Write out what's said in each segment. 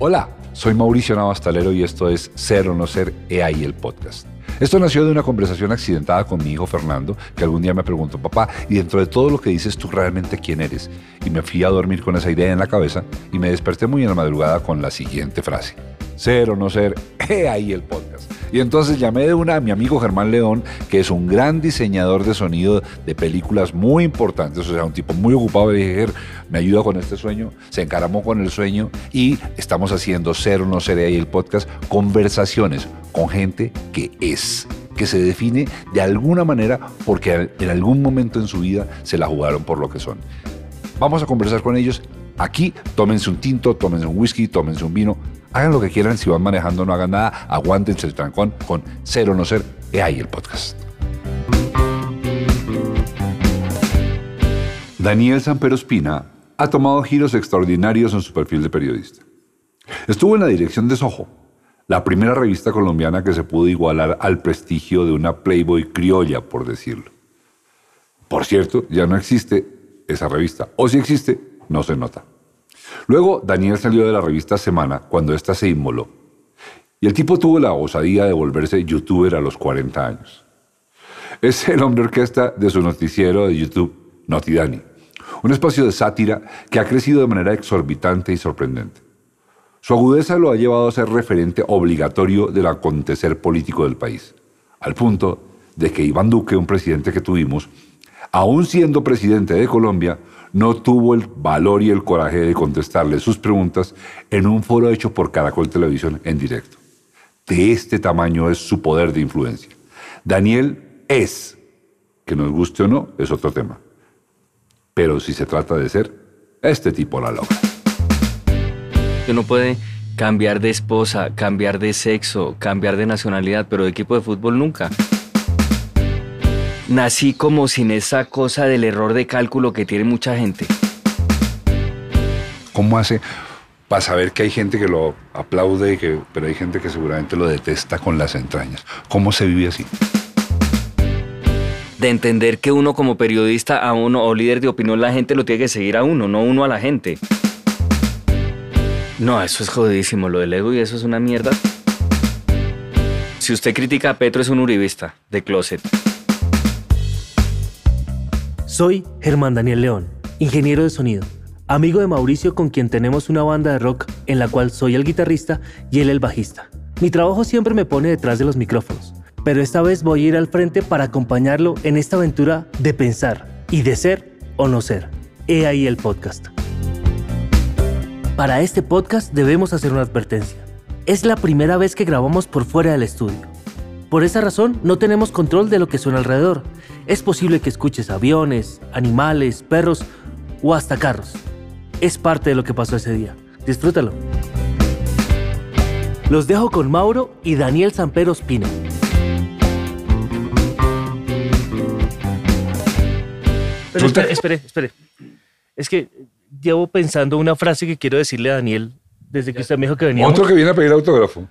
Hola, soy Mauricio Navastalero y esto es Ser o No Ser EAI el podcast. Esto nació de una conversación accidentada con mi hijo Fernando, que algún día me preguntó, papá, y dentro de todo lo que dices, ¿tú realmente quién eres? Y me fui a dormir con esa idea en la cabeza y me desperté muy en la madrugada con la siguiente frase. Ser o no ser, he ahí el podcast. Y entonces llamé de una a mi amigo Germán León, que es un gran diseñador de sonido de películas muy importantes, o sea, un tipo muy ocupado. Y dije, me ayuda con este sueño, se encaramó con el sueño y estamos haciendo Ser o no ser ahí el podcast, conversaciones con gente que es que se define de alguna manera porque en algún momento en su vida se la jugaron por lo que son. Vamos a conversar con ellos. Aquí tómense un tinto, tómense un whisky, tómense un vino, Hagan lo que quieran, si van manejando no hagan nada, aguántense el trancón con Cero No Ser, he ahí el podcast. Daniel Sampero Espina ha tomado giros extraordinarios en su perfil de periodista. Estuvo en la dirección de Soho, la primera revista colombiana que se pudo igualar al prestigio de una Playboy criolla, por decirlo. Por cierto, ya no existe esa revista, o si existe, no se nota. Luego, Daniel salió de la revista Semana cuando ésta se inmoló. Y el tipo tuvo la osadía de volverse youtuber a los 40 años. Es el hombre orquesta de su noticiero de YouTube, Notidani, un espacio de sátira que ha crecido de manera exorbitante y sorprendente. Su agudeza lo ha llevado a ser referente obligatorio del acontecer político del país, al punto de que Iván Duque, un presidente que tuvimos, aún siendo presidente de Colombia, no tuvo el valor y el coraje de contestarle sus preguntas en un foro hecho por Caracol Televisión en directo. De este tamaño es su poder de influencia. Daniel es, que nos guste o no, es otro tema. Pero si se trata de ser, este tipo la logra. Uno puede cambiar de esposa, cambiar de sexo, cambiar de nacionalidad, pero de equipo de fútbol nunca nací como sin esa cosa del error de cálculo que tiene mucha gente. ¿Cómo hace para saber que hay gente que lo aplaude, que, pero hay gente que seguramente lo detesta con las entrañas? ¿Cómo se vive así? De entender que uno como periodista a uno o líder de opinión la gente lo tiene que seguir a uno, no uno a la gente. No, eso es jodidísimo, lo del ego y eso es una mierda. Si usted critica a Petro es un uribista de closet. Soy Germán Daniel León, ingeniero de sonido, amigo de Mauricio con quien tenemos una banda de rock en la cual soy el guitarrista y él el bajista. Mi trabajo siempre me pone detrás de los micrófonos, pero esta vez voy a ir al frente para acompañarlo en esta aventura de pensar y de ser o no ser. He ahí el podcast. Para este podcast debemos hacer una advertencia. Es la primera vez que grabamos por fuera del estudio. Por esa razón, no tenemos control de lo que suena alrededor. Es posible que escuches aviones, animales, perros o hasta carros. Es parte de lo que pasó ese día. Disfrútalo. Los dejo con Mauro y Daniel Sampero Espina. Pero espere, espere, espere. Es que llevo pensando una frase que quiero decirle a Daniel desde que usted me dijo que venía. Otro que viene a pedir autógrafo.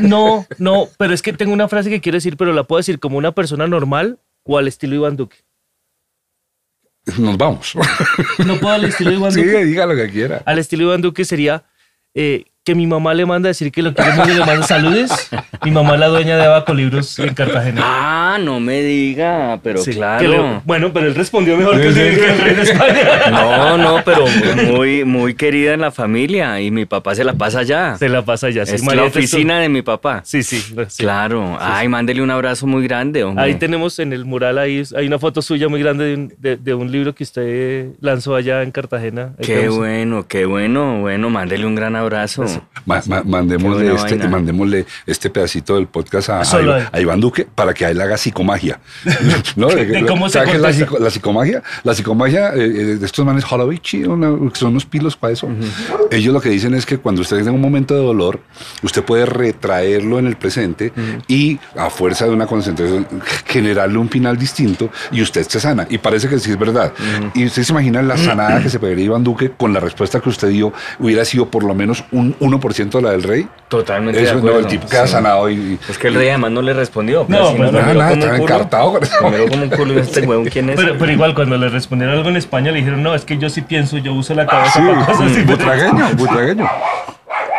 No, no, pero es que tengo una frase que quiero decir, pero la puedo decir como una persona normal o al estilo Iván Duque. Nos vamos. No puedo al estilo Iván Sí, Duque. diga lo que quiera. Al estilo Iván Duque sería eh, que mi mamá le manda a decir que lo quiere mucho y le manda saludes. Mi mamá es la dueña de Abaco Libros en Cartagena. Ah, no me diga, pero Sí, claro. le- bueno, pero él respondió mejor que el, que el rey de España. No, no, pero muy, muy querida en la familia y mi papá se la pasa allá. Se la pasa ya. sí, es María la Testo- oficina de mi papá. Sí, sí. sí. Claro. Ay, mándele un abrazo muy grande, hombre. Ahí tenemos en el mural, ahí hay una foto suya muy grande de un, de- de un libro que usted lanzó allá en Cartagena. Ahí Qué tenemos- bueno, qué bueno. Bueno, mándele un gran abrazo. Ma- ma- mandémosle, este, mandémosle este pedacito del podcast a, Iván- él. a Iván Duque para que él haga psicomagia. ¿No? De cómo se ¿Sabe qué es la, contesta? psico- la psicomagia? La psicomagia eh, eh, de estos manes que son unos pilos para eso. Ellos lo que dicen es que cuando usted tenga un momento de dolor, usted puede retraerlo en el presente y a fuerza de una concentración generarle un final distinto y usted se sana. Y parece que sí es verdad. Y usted se imagina la sanada que se pegaría Iván Duque con la respuesta que usted dio hubiera sido por lo menos un 1% de la del rey. Totalmente de Eso, no, acuerdo. el tipo queda Sí. sanado y... Es que el rey además no le respondió. No, pero pues nada, nada, estaba encartado con eso. Me como un culo y este huevón, ¿quién es? Pero, pero igual, cuando le respondieron algo en España, le dijeron, no, es que yo sí pienso, yo uso la cabeza Sí, para cosas así. butragueño, butragueño.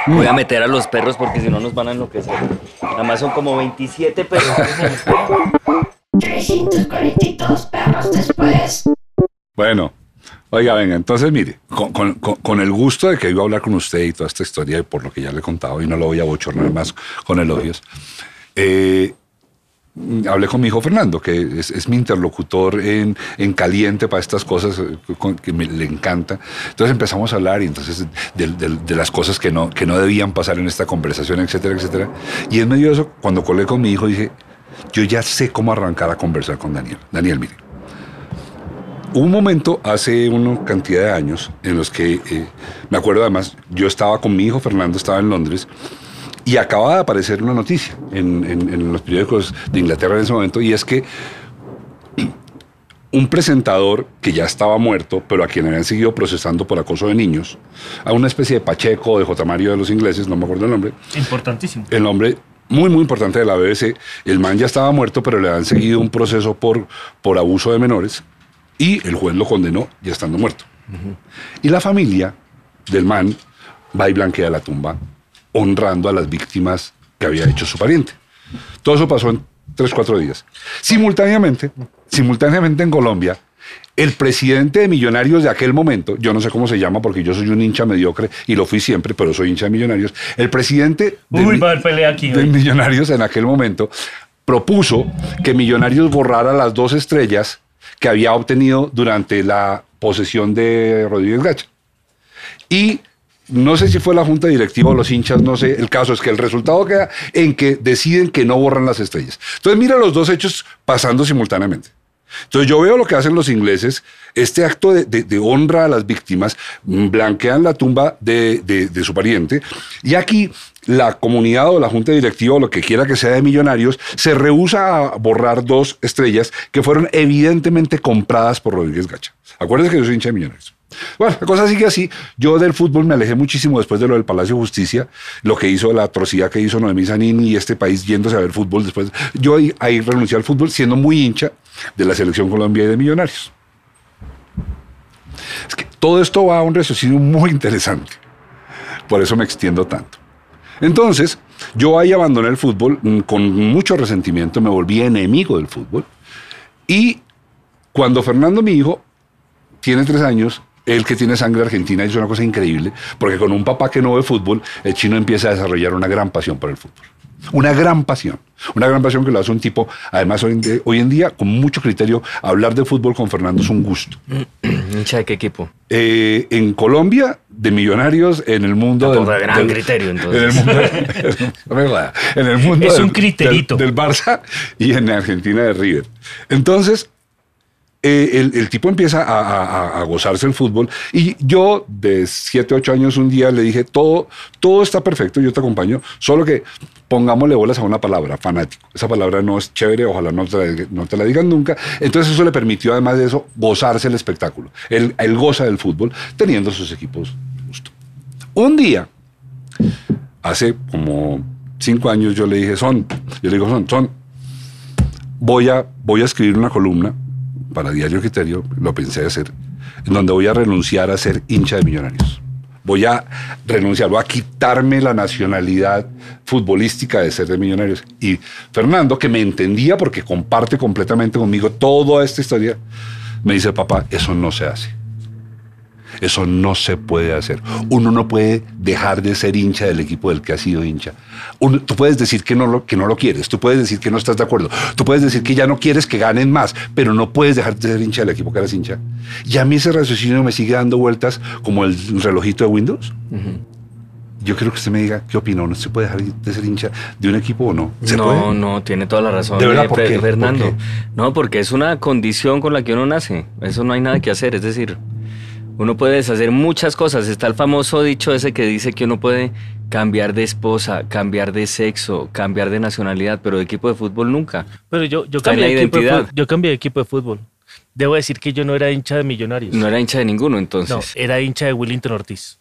Voy a meter a los perros porque si no nos van a enloquecer. Nada más son como 27 perros. 342 perros después. Bueno, oiga, venga, entonces mire, con, con- con- el gusto de que iba a hablar con usted y toda esta historia, por lo que ya le he contado, y no lo voy a bochornar más con elogios, eh, hablé con mi hijo Fernando, que es, es mi interlocutor en, en caliente para estas cosas eh, con- que me, le encanta. Entonces empezamos a hablar y entonces de, de- de las cosas que no, que no debían pasar en esta conversación, etcétera, etcétera. Y en medio de eso, cuando colé con mi hijo, dije, yo ya sé cómo arrancar a conversar con Daniel. Daniel, mire. Hubo un momento hace una cantidad de años en los que, eh, me acuerdo además, yo estaba con mi hijo Fernando, estaba en Londres, y acaba de aparecer una noticia en, en- en los periódicos de Inglaterra en ese momento, y es que un presentador que ya estaba muerto, pero a quien habían seguido procesando por acoso de niños, a una especie de Pacheco de J. Mario de los ingleses, no me acuerdo el nombre, Importantísimo. el nombre muy, muy importante de la BBC. El man ya estaba muerto, pero le han seguido un proceso por, por abuso de menores y el juez lo condenó ya estando muerto. Y la familia del man va y blanquea la tumba, honrando a las víctimas que había hecho su pariente. Todo eso pasó en tres, cuatro días. Simultáneamente, simultáneamente en Colombia, el presidente de Millonarios de aquel momento, yo no sé cómo se llama porque yo soy un hincha mediocre y lo fui siempre, pero soy hincha de Millonarios, el presidente de, Uy, Mi- va a haber pelea aquí. de. Millonarios en aquel momento propuso que Millonarios borrara las dos estrellas que había obtenido durante la posesión de Rodríguez Gacha. Y no sé si fue la junta directiva o los hinchas, no sé. El caso es que el resultado queda en que deciden que no borran las estrellas. Entonces mira los dos hechos pasando simultáneamente. Entonces yo veo lo que hacen los ingleses, este acto de, honra a las víctimas, mm, blanquean la tumba de, de- de su pariente, y aquí la comunidad o la junta directiva o lo que quiera que sea de millonarios se rehúsa a borrar dos estrellas que fueron evidentemente compradas por Rodríguez Gacha. Acuérdense que yo soy hincha de millonarios. Bueno, la cosa sigue así. Yo del fútbol me alejé muchísimo después de lo del Palacio de Justicia, lo que hizo, la atrocidad que hizo Noemí Zanini y este país yéndose a ver fútbol después. Yo ahí, ahí renuncié al fútbol siendo muy hincha de la selección Colombia y de Millonarios. Es que todo esto va a un raciocinio muy interesante. Por eso me extiendo tanto. Entonces, yo ahí abandoné el fútbol mm, con mucho resentimiento, me volví enemigo del fútbol. Y cuando Fernando, mi hijo, tiene tres años, él que tiene sangre argentina, es una cosa increíble, porque con un papá que no ve fútbol, el chino empieza a desarrollar una gran pasión por el fútbol. Una gran pasión. Una gran pasión que lo hace un tipo, además hoy en, día, hoy en día, con mucho criterio, hablar de fútbol con Fernando es un gusto. ¿Hincha de qué equipo? Eh, en Colombia, de millonarios, en el mundo del, gran del- criterio, En el entonces. mundo, en el mundo Es del- un criterito. Del, del Barça y en Argentina de River. Entonces, eh, el, el tipo empieza a, gozarse el fútbol y yo de 7, 8 años un día le dije, todo, todo está perfecto, yo te acompaño, solo que pongámosle bolas a una palabra, fanático. Esa palabra no es chévere, ojalá no te la, no te la digan nunca. Entonces eso le permitió además de eso gozarse el espectáculo. Él, él goza del fútbol teniendo sus equipos justo. Un día, hace como cinco años yo le dije, son, yo le digo, son, son, voy a, voy a escribir una columna para Diario Criterio, lo pensé hacer, en donde voy a renunciar a ser hincha de millonarios. Voy a renunciar, voy a quitarme la nacionalidad futbolística de ser de millonarios. Y Fernando, que me entendía porque comparte completamente conmigo toda esta historia, me dice, papá, eso no se hace. Eso no se puede hacer. Uno no puede dejar de ser hincha del equipo del que ha sido hincha. Uno- tú puedes decir que no, lo, que no lo quieres, tú puedes decir que no estás de acuerdo, tú puedes decir que ya no quieres que ganen más, pero no puedes dejar de ser hincha del equipo que eres hincha. Y a mí ese raciocinio me sigue dando vueltas como el relojito de Windows. Yo quiero que usted me diga qué opina, ¿no se puede dejar de ser hincha de un equipo o no? ¿Se no, puede? no, tiene toda la razón. ¿De verdad? eh, ¿Por qué? ¿Por Fernando. qué? No, porque es una condición con la que uno nace. Eso no hay nada que hacer. Es decir, uno puede deshacer muchas cosas. Está el famoso dicho ese que dice que uno puede cambiar de esposa, cambiar de sexo, cambiar de nacionalidad, pero de equipo de fútbol nunca. Pero yo, yo, cambié de equipo de yo cambié de equipo de fútbol. Debo decir que yo no era hincha de Millonarios. No era hincha de ninguno, No, entonces. era hincha de Willington Ortiz.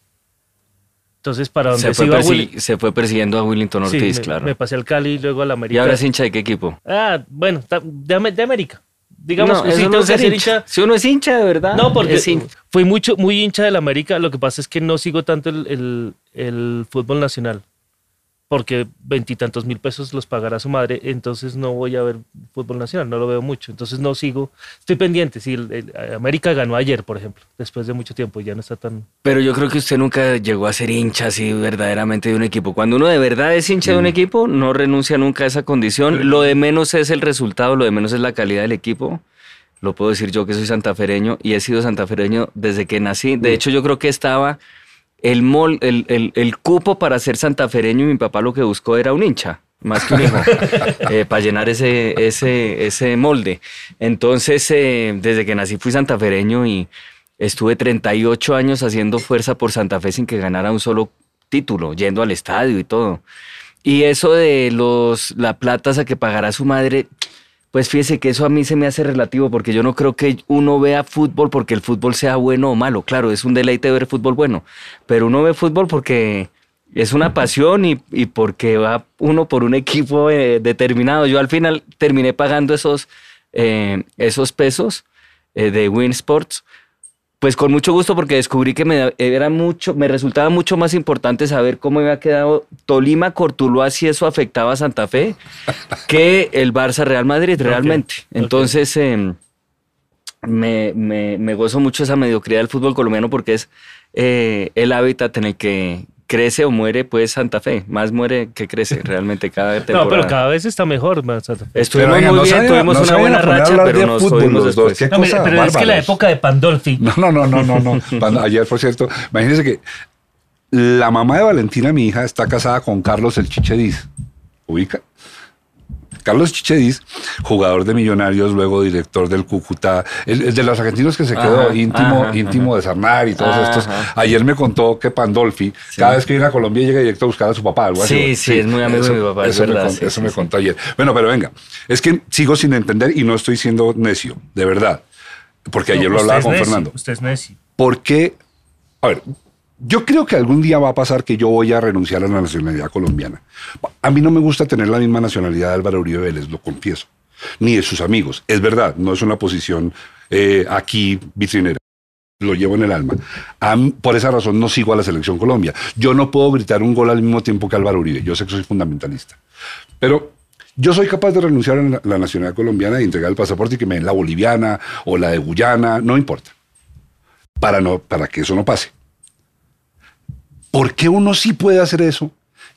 Entonces, para donde se, se, fue iba se fue persiguiendo a Willington Sí, Ortiz, me, claro. me pasé al Cali y luego al ¿Y América. ahora es hincha de qué equipo? Ah, bueno, de América. Digamos no, ser ser hincha. hincha. Si uno es hincha de verdad. No, porque fui mucho, muy hincha del América. Lo que pasa es que no sigo tanto el, el- el fútbol nacional, porque veintitantos mil pesos los pagará su madre, entonces no voy a ver fútbol nacional, no lo veo mucho, entonces no sigo, estoy pendiente, si el- el- América ganó ayer, por ejemplo, después de mucho tiempo, ya no está tan... Pero yo creo que usted nunca llegó a ser hincha así verdaderamente de un equipo. Cuando uno de verdad es hincha de un equipo, no renuncia nunca a esa condición. Lo de menos es el resultado, lo de menos es la calidad del equipo. Lo puedo decir yo que soy santafereño y he sido santafereño desde que nací. De hecho, yo creo que estaba el, mol, el, el- el cupo para ser santafereño y mi papá lo que buscó era un hincha, más que un hijo, eh, para llenar ese, ese, ese molde. Entonces, eh, desde que nací fui santafereño y estuve 38 años haciendo fuerza por Santa Fe sin que ganara un solo título, yendo al estadio y todo. Y eso de los la plata esa que pagará su madre, pues fíjese que eso a mí se me hace relativo porque yo no creo que uno vea fútbol porque el fútbol sea bueno o malo. Claro, es un deleite ver fútbol bueno, pero uno ve fútbol porque es una pasión y, y porque va uno por un equipo eh, determinado. Yo al final terminé pagando esos, eh, esos pesos eh, de Win Sports. Pues con mucho gusto porque descubrí que me era mucho, me resultaba mucho más importante saber cómo había quedado Tolima, Cortuluá, si eso afectaba a Santa Fe, que el Barça Real Madrid realmente. Entonces em, me, me- me gozo mucho esa mediocridad del fútbol colombiano porque es eh, el hábitat en el que crece o muere pues Santa Fe. Más muere que crece realmente cada temporada. No, pero cada vez está mejor, man, Santa Fe. Estuvimos Pero, venga, muy no bien, vayan- tuvimos no una buena racha, pero de nos fútbol los después. ¿Qué No, cosa pero es que la bárbaros. época de Pandolfi, No, no, no, no, no, no. Ayer, por cierto, imagínense que la mamá de Valentina, mi hija, está casada con Carlos el Chichediz. ¿Ubica? Carlos Chichediz, jugador de Millonarios, luego director del Cúcuta, el, el de los argentinos que se quedó Ajá, íntimo, ajá, íntimo de Sarnar y todos Ajá. estos. Ayer me contó que Pandolfi, cada vez que viene a Colombia llega directo a buscar a su papá. Algo así. Sí, sí, es muy amigo de mi papá, es eso me verdad, con- sí, eso sí, me contó ayer. Bueno, pero venga, es que sigo sin entender y no estoy siendo necio, de verdad. Porque ayer No, lo hablaba es con necio, Fernando. Usted es necio. ¿Por qué? A ver, yo creo que algún día va a pasar que yo voy a renunciar a la nacionalidad colombiana. A mí no me gusta tener la misma nacionalidad de Álvaro Uribe Vélez, lo confieso. Ni de sus amigos. Es verdad, no es una posición eh, aquí vitrinera. Lo llevo en el alma. Por esa razón no sigo a la selección Colombia. Yo no puedo gritar un gol al mismo tiempo que Álvaro Uribe. Yo sé que soy fundamentalista. Pero yo soy capaz de renunciar a la- la nacionalidad colombiana y entregar el pasaporte y que me den la boliviana o la de Guyana, no importa para, no, para que eso no pase. ¿Por qué uno sí puede hacer eso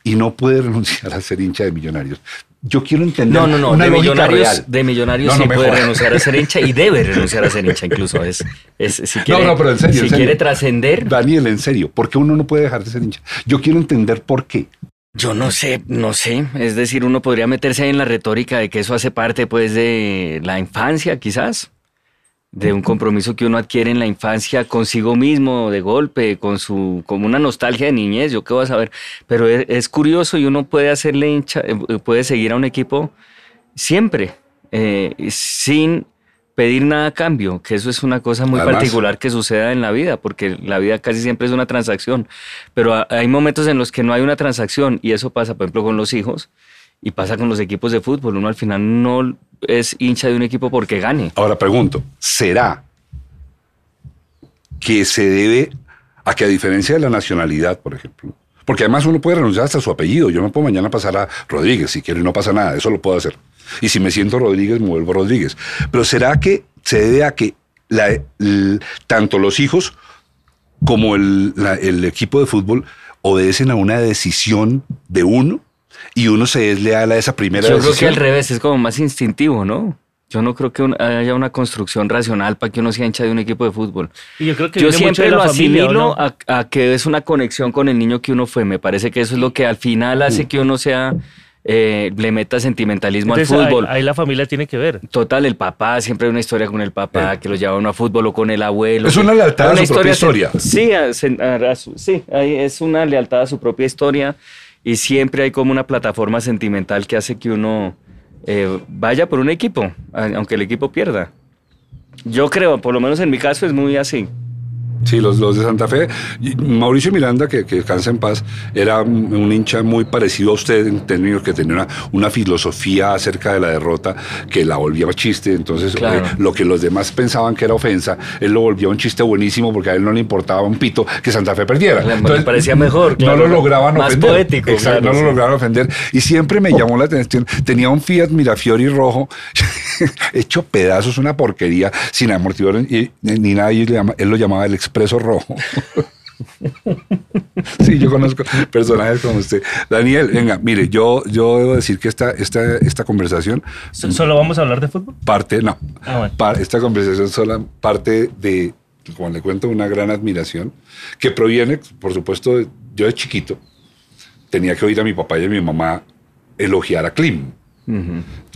y no puede renunciar a ser hincha de millonarios? Yo quiero entender No, no, no. una De millonarios, real. de millonarios No, no sí puede renunciar a ser hincha y debe renunciar a ser hincha incluso. Es, es, si quiere, no, pero en serio. si en serio. quiere trascender, Daniel, en serio, ¿por qué uno no puede dejar de ser hincha? Yo quiero entender por qué. yo no sé, no sé. Es decir, uno podría meterse ahí en la retórica de que eso hace parte pues de la infancia quizás. De un compromiso que uno adquiere en la infancia consigo mismo, de golpe, con su, como una nostalgia de niñez, yo qué voy a saber. Pero es, es curioso y uno puede hacerle hincha, eh, puede seguir a un equipo siempre, eh, sin pedir nada a cambio, que eso es una cosa muy Además- particular que suceda en la vida, porque la vida casi siempre es una transacción, pero ha- hay momentos en los que no hay una transacción y eso pasa, por ejemplo, con los hijos y pasa con los equipos de fútbol. Uno al final no es hincha de un equipo porque gane. Ahora pregunto, ¿será que se debe a que a diferencia de la nacionalidad, por ejemplo, porque además uno puede renunciar hasta su apellido, yo me puedo mañana pasar a Rodríguez si quiero y no pasa nada, eso lo puedo hacer. Y si me siento Rodríguez, me vuelvo Rodríguez. Pero ¿será que se debe a que tanto los hijos como el equipo de fútbol obedecen a una decisión de uno y uno se es leal a esa primera Yo creo que al revés, es como más instintivo, ¿no? Yo no creo que un- haya una construcción racional para que uno sea hincha de un equipo de fútbol. Y yo creo que Yo siempre de la lo familia, ¿o asimilo no? a, a que es una conexión con el niño que uno fue. Me parece que eso es lo que al final hace que uno sea, eh, le meta sentimentalismo Entonces, al fútbol. Ahí, la familia tiene que ver. Total, el papá, siempre hay una historia con el papá que lo lleva a uno a fútbol o con el abuelo. Es una lealtad a Una su propia se- historia. Sí, a- se- a- a su- sí, ahí es una lealtad a su propia historia y siempre hay como una plataforma sentimental que hace que uno eh, vaya por un equipo, aunque el equipo pierda. Yo creo, por lo menos en mi caso es muy así. Sí, los, los de Santa Fe. Mauricio Miranda, que, que descansa en paz, era un hincha muy parecido a usted en términos que tenía una, una filosofía acerca de la derrota que la volvía chiste. Entonces, Claro. eh, lo que los demás pensaban que era ofensa, él lo volvía un chiste buenísimo porque a él no le importaba un pito que Santa Fe perdiera. Le- le parecía mejor, claro. no lo lograban Más ofender. poético, Exacto, claro, no sí. lo lograban ofender. Y siempre me llamó la atención. Tenía un Fiat Mirafiori rojo, hecho pedazos, una porquería, sin amortiguador y- ni nada. y él lo llamaba el Expreso Rojo. Sí, yo conozco personajes como usted. Daniel, venga, mire, yo, yo debo decir que esta, esta, esta conversación So- ¿Solo vamos a hablar de fútbol? parte, no, Ah, bueno. esta conversación sola parte de, como le cuento, una gran admiración que proviene, por supuesto, de- yo de chiquito tenía que oír a mi papá y a mi mamá elogiar a Klim.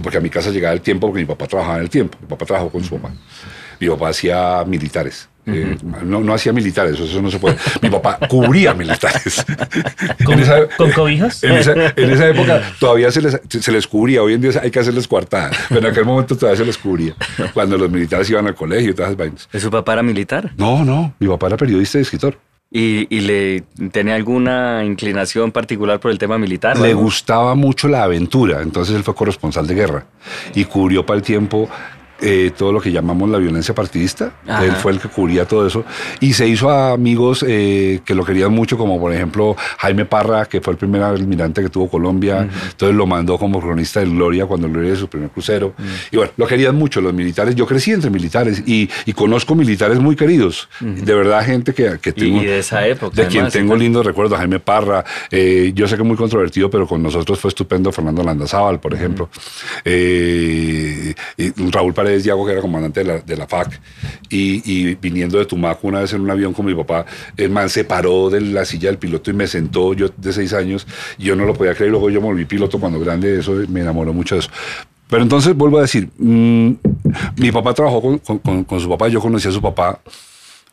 Porque a mi casa llegaba el tiempo, porque mi papá trabajaba en el tiempo. Mi papá trabajó con su mamá. Mi papá hacía militares. Eh, no, no hacía militares, eso no se puede. Mi papá cubría militares. ¿Con, esa- con cobijas? en esa, en esa época todavía se les, se les cubría, hoy en día hay que hacerles coartada, pero en aquel momento todavía se les cubría, cuando los militares iban al colegio y todas esas vainas. ¿Su papá era militar? No, no, mi papá era periodista y escritor. ¿Y, y le tenía alguna inclinación particular por el tema militar? Le gustaba mucho la aventura, entonces él fue corresponsal de guerra y cubrió para el tiempo eh, todo lo que llamamos la violencia partidista. Ajá. Él fue el que cubría todo eso y se hizo a amigos eh, que lo querían mucho, como por ejemplo Jaime Parra, que fue el primer almirante que tuvo Colombia. Entonces lo mandó como cronista del Gloria cuando Gloria era su primer crucero. Y bueno, lo querían mucho los militares. Yo crecí entre militares y, y conozco militares muy queridos. De verdad, gente que, que Y, tengo. y de esa época. De quien tengo tal. lindos recuerdos, Jaime Parra, eh, yo sé que es muy controvertido, pero con nosotros fue estupendo Fernando Landazábal, por ejemplo, Eh, Raúl Paredes Diago, que era comandante de la, de la FAC, y, viniendo de Tumaco una vez en un avión con mi papá, el man se paró de la silla del piloto y me sentó, yo de seis años, y yo no lo podía creer, luego yo me volví piloto cuando grande, eso me enamoró mucho de eso. Pero entonces vuelvo a decir, mm, mi papá trabajó con- con- con su papá, yo conocí a su papá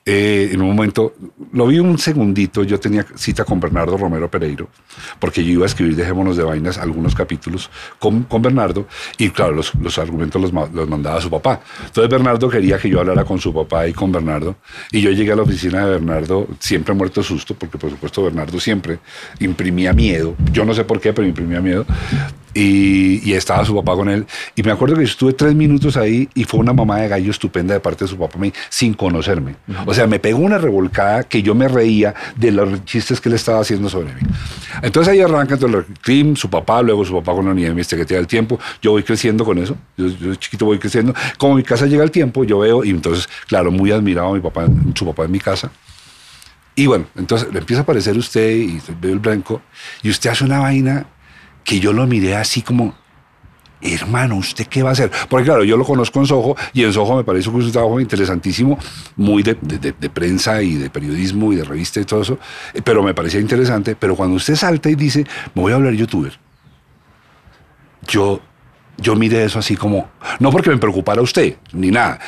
eh, en un momento, lo vi un segundito, yo tenía cita con Bernardo Romero Pereiro, porque yo iba a escribir Dejémonos de Vainas algunos capítulos con, con Bernardo, y claro, los, los argumentos los, los mandaba su papá. Entonces Bernardo quería que yo hablara con su papá y con Bernardo, y yo llegué a la oficina de Bernardo, siempre muerto de susto, porque por supuesto Bernardo siempre imprimía miedo, yo no sé por qué, pero imprimía miedo, y, y estaba su papá con él. Y me acuerdo que estuve tres minutos ahí y fue una mamá de gallo estupenda de parte de su papá mí, sin conocerme. O sea, me pegó una revolcada que yo me reía de los chistes que él estaba haciendo sobre mí. Entonces ahí arranca todo el Klim, su papá, luego su papá con la unidad de investigativa del tiempo. Yo voy creciendo con eso. Yo, yo chiquito voy creciendo. Como mi casa llega el tiempo, yo veo, y entonces, claro, muy admirado a mi papá, su papá en mi casa. Y bueno, entonces le empieza a aparecer usted y veo el blanco y usted hace una vaina que yo lo miré así como, hermano, ¿usted qué va a hacer? Porque claro, yo lo conozco en Soho y en Soho me parece que es un trabajo interesantísimo, muy de, de- de- prensa y de periodismo y de revista y todo eso, eh, pero me parecía interesante. Pero cuando usted salta y dice, me voy a hablar youtuber, yo, yo miré eso así como, no porque me preocupara usted, ni nada.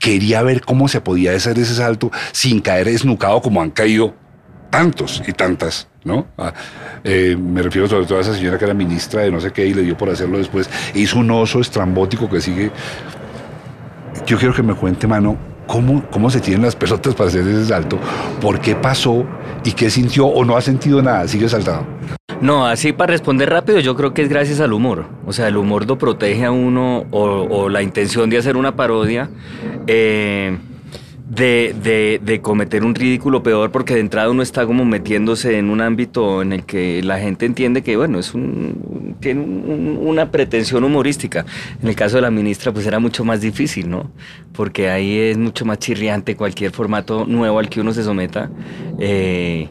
Quería ver cómo se podía hacer ese salto sin caer esnucado como han caído tantos y tantas, ¿no? Ah, eh, me refiero sobre todo a esa señora que era ministra de no sé qué y le dio por hacerlo después. E hizo un oso estrambótico que sigue. Yo quiero que me cuente, mano, cómo, cómo se tienen las pelotas para hacer ese salto, por qué pasó y qué sintió o no ha sentido nada, sigue saltado. No, así para responder rápido, yo creo que es gracias al humor. O sea, el humor lo protege a uno o, o la intención de hacer una parodia. eh, de, de- de cometer un ridículo peor porque de entrada uno está como metiéndose en un ámbito en el que la gente entiende que bueno es un tiene un- una pretensión humorística. En el caso de la ministra pues era mucho más difícil no porque ahí es mucho más chirriante cualquier formato nuevo al que uno se someta eh,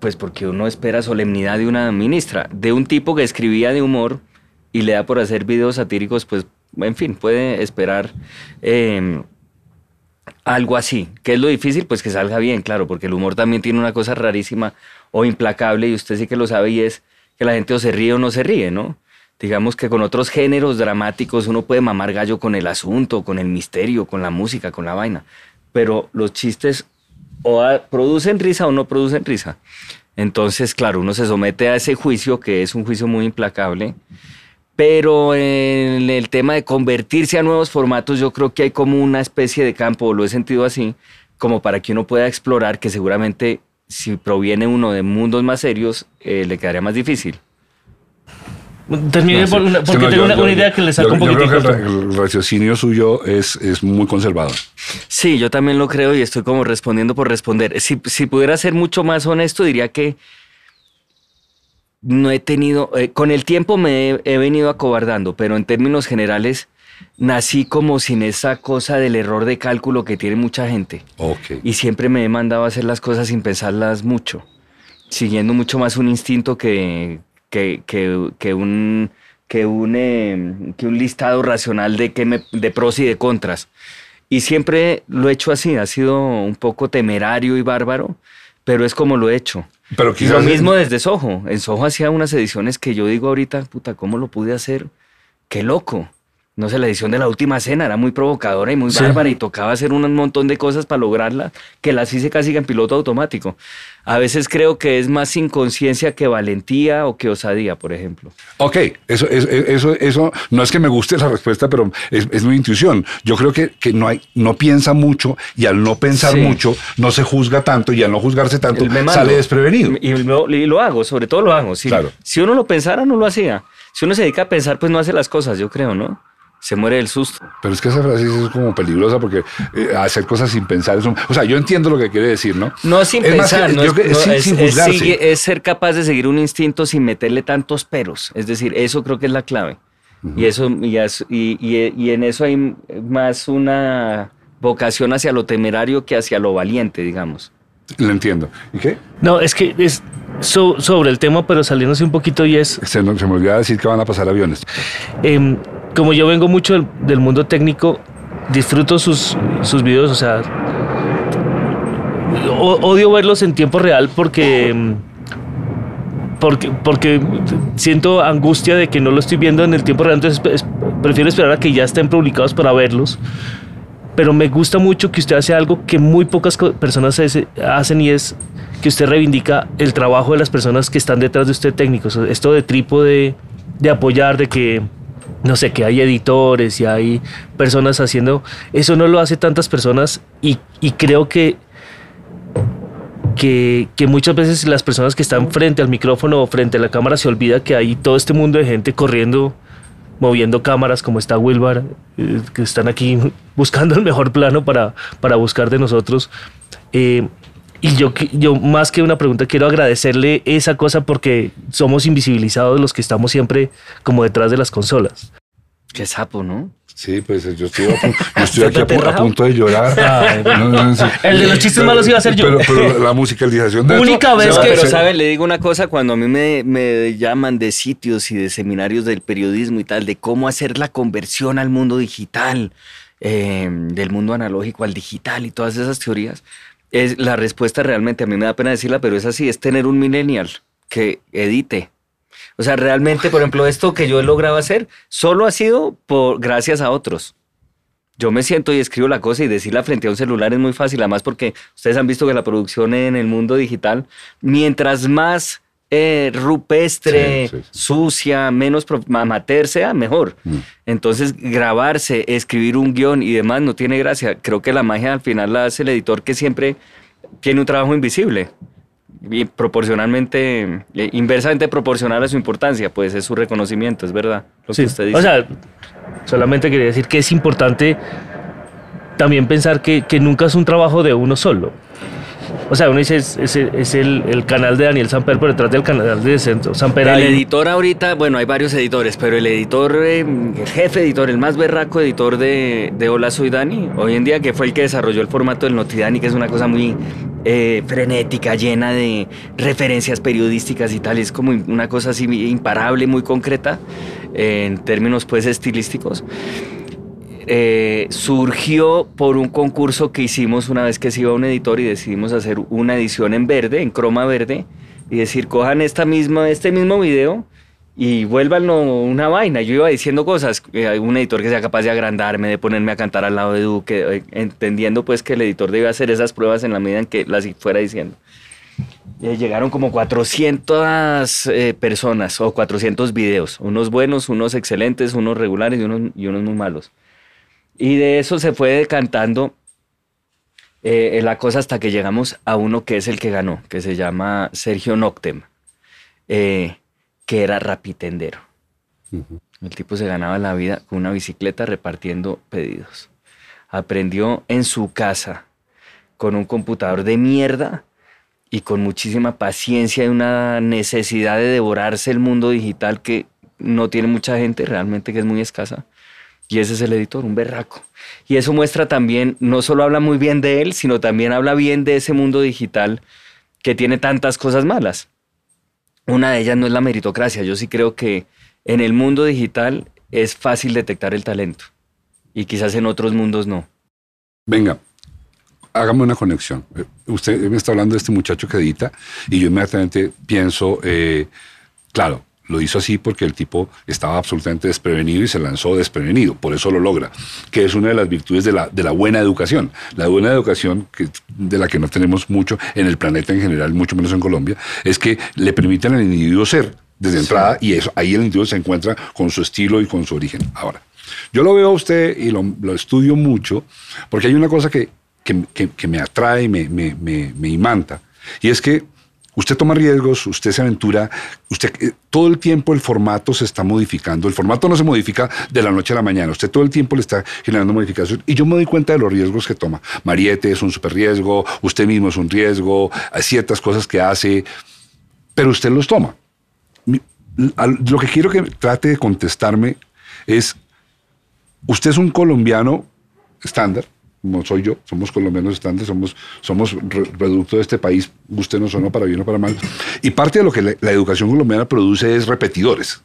pues porque uno espera solemnidad de una ministra de un tipo que escribía de humor y le da por hacer videos satíricos pues en fin puede esperar eh, algo así. ¿Qué es lo difícil? Pues que salga bien, claro, porque el humor también tiene una cosa rarísima o implacable y usted sí que lo sabe y es que la gente o se ríe o no se ríe, ¿no? Digamos que con otros géneros dramáticos uno puede mamar gallo con el asunto, con el misterio, con la música, con la vaina, pero los chistes o producen risa o no producen risa. Entonces, claro, uno se somete a ese juicio que es un juicio muy implacable. Pero en el tema de convertirse a nuevos formatos, yo creo que hay como una especie de campo, lo he sentido así, como para que uno pueda explorar que seguramente si proviene uno de mundos más serios, eh, le quedaría más difícil. Termine No, por una- porque no, tengo yo- una, yo- una idea que le saca yo- un yo poquitico. creo que corto. el, el raciocinio suyo es, es muy conservador. Sí, yo también lo creo y estoy como respondiendo por responder. Si, si pudiera ser mucho más honesto, diría que no he tenido, eh, con el tiempo me he, he venido acobardando, pero en términos generales nací como sin esa cosa del error de cálculo que tiene mucha gente. Y siempre me he mandado a hacer las cosas sin pensarlas mucho, siguiendo mucho más un instinto que, que, que- que un, que, un, eh, que un listado racional de, que me- de pros y de contras. Y siempre lo he hecho así, ha sido un poco temerario y bárbaro, pero es como lo he hecho. Pero quizás lo mismo desde Soho. En Soho hacía unas ediciones que yo digo ahorita, puta, ¿cómo lo pude hacer? Qué loco. No sé, la edición de la última cena era muy provocadora y muy Sí. bárbara y tocaba hacer un montón de cosas para lograrla, que las hice casi en piloto automático. A veces creo que es más inconsciencia que valentía o que osadía, por ejemplo. Ok, eso, eso, eso, eso no es que me guste la respuesta, pero es, es mi intuición. Yo creo que, que no, hay, no piensa mucho y al no pensar Sí. mucho no se juzga tanto y al no juzgarse tanto mando. sale desprevenido. Y lo, y lo hago, sobre todo lo hago. Si, Claro. si uno lo pensara, no lo hacía. Si uno se dedica a pensar, pues no hace las cosas, yo creo, ¿no? Se muere del susto. Pero es que esa frase es como peligrosa porque eh, hacer cosas sin pensar es un- O sea, yo entiendo lo que quiere decir, ¿no? No sin Es más pensar, que- no es, creo que no, sin- es- sin es juzgarse. sigue- es ser capaz de seguir un instinto sin meterle tantos peros. Es decir, eso creo que es la clave. Y eso y, as- y- y- y en eso hay más una vocación hacia lo temerario que hacia lo valiente, digamos. Lo entiendo. ¿Y qué? No, es que es so- sobre el tema, pero saliéndose un poquito y es, Se, no- se me olvidaba decir que van a pasar aviones. em, como yo vengo mucho del, mundo técnico, disfruto sus, sus videos, o sea, odio verlos en tiempo real porque... porque, porque siento angustia de que no lo estoy viendo en el tiempo real, entonces es- prefiero esperar a que ya estén publicados para verlos. Pero me gusta mucho que usted hace algo que muy pocas personas hace- hacen y es que usted reivindica el trabajo de las personas que están detrás de usted técnicos. Esto de trípode, de apoyar, de que, no sé, que hay editores y hay personas haciendo... Eso no lo hace tantas personas y, y creo que que, muchas veces las personas que están frente al micrófono o frente a la cámara se olvida que hay todo este mundo de gente corriendo, moviendo cámaras como está Wilbar, eh, que están aquí buscando el mejor plano para, para buscar de nosotros. Eh, y yo, que- yo más que una pregunta quiero agradecerle esa cosa porque somos invisibilizados los que estamos siempre como detrás de las consolas. Qué sapo, ¿no? Sí, pues yo estoy, a, pu- yo estoy aquí a, pu- a aterrado? punto de llorar. Ay, No, no, sí. El de los chistes malos iba a ser yo. Pero, pero la musicalización de Única esto- vez que- pero sabe, le digo una cosa, cuando a mí me, me llaman de sitios y de seminarios del periodismo y tal, de cómo hacer la conversión al mundo digital, eh, del mundo analógico al digital y todas esas teorías, es la respuesta realmente, a mí me da pena decirla, pero es así, es tener un millennial que edite. O sea, realmente, por ejemplo, esto que yo he logrado hacer solo ha sido por, gracias a otros. Yo me siento y escribo la cosa y decirla frente a un celular es muy fácil, además porque ustedes han visto que la producción en el mundo digital, mientras más eh, rupestre, Sí, sí, sí. sucia, menos amateur sea, mejor. Mm. Entonces, grabarse, escribir un guion y demás no tiene gracia. Creo que la magia al final la hace el editor que siempre tiene un trabajo invisible. Y proporcionalmente, eh, inversamente proporcional a su importancia, pues es su reconocimiento, es verdad. Lo Sí, que usted dice. O sea, solamente quería decir que es importante también pensar que, que nunca es un trabajo de uno solo. O sea, uno dice, es, es- es el, el canal de Daniel Samper, pero detrás del canal de Centro Samper El hay- editor ahorita, bueno, hay varios editores, pero el editor, eh, el jefe editor, el más berraco editor de, de Hola Soy Dani, hoy en día que fue el que desarrolló el formato del Notidani, que es una cosa muy eh, frenética, llena de referencias periodísticas y tal, es como una cosa así imparable, muy concreta, eh, en términos pues estilísticos. Eh, surgió por un concurso que hicimos una vez que se iba un editor y decidimos hacer una edición en verde, en croma verde, y decir, cojan esta misma, este mismo video y vuélvanlo una vaina. Yo iba diciendo cosas, eh, un editor que sea capaz de agrandarme, de ponerme a cantar al lado de Duque, eh, entendiendo pues que el editor debe hacer esas pruebas en la medida en que las fuera diciendo. Eh, llegaron como 400 eh, personas o 400 videos, unos buenos, unos excelentes, unos regulares y unos, y unos muy malos. Y de eso se fue decantando Eh, la cosa hasta que llegamos a uno que es el que ganó, que se llama Sergio Noctem, eh, que era rapitendero. El tipo se ganaba la vida con una bicicleta repartiendo pedidos. Aprendió en su casa con un computador de mierda y con muchísima paciencia y una necesidad de devorarse el mundo digital que no tiene mucha gente, realmente que es muy escasa. Y ese es el editor, un berraco. Y eso muestra también, no solo habla muy bien de él, sino también habla bien de ese mundo digital que tiene tantas cosas malas. Una de ellas no es la meritocracia. Yo sí creo que en el mundo digital es fácil detectar el talento y quizás en otros mundos no. Venga, hágame una conexión. Eh, Usted me está hablando de este muchacho que edita y yo inmediatamente pienso, eh, claro, lo hizo así porque el tipo estaba absolutamente desprevenido y se lanzó desprevenido, por eso lo logra, que es una de las virtudes de la, de la buena educación. La buena educación, que, de la que no tenemos mucho en el planeta en general, mucho menos en Colombia, es que le permiten al individuo ser desde entrada y eso, ahí el individuo se encuentra con su estilo y con su origen. Ahora, yo lo veo a usted y lo, lo estudio mucho porque hay una cosa que, que, que- que me atrae y me, me, me, me imanta, y es que Usted toma riesgos, usted se aventura, usted eh, todo el tiempo el formato se está modificando. El formato no se modifica de la noche a la mañana. Usted todo el tiempo le está generando modificaciones. Y yo me doy cuenta de los riesgos que toma. Mariette es un super riesgo, usted mismo es un riesgo, hay ciertas cosas que hace, pero usted los toma. Lo que quiero que trate de contestarme es, usted es un colombiano estándar, como soy yo, somos colombianos estándar, somos, somos reducto de este país, usted no sonó para bien o para mal. Y parte de lo que la, la educación colombiana produce es repetidores.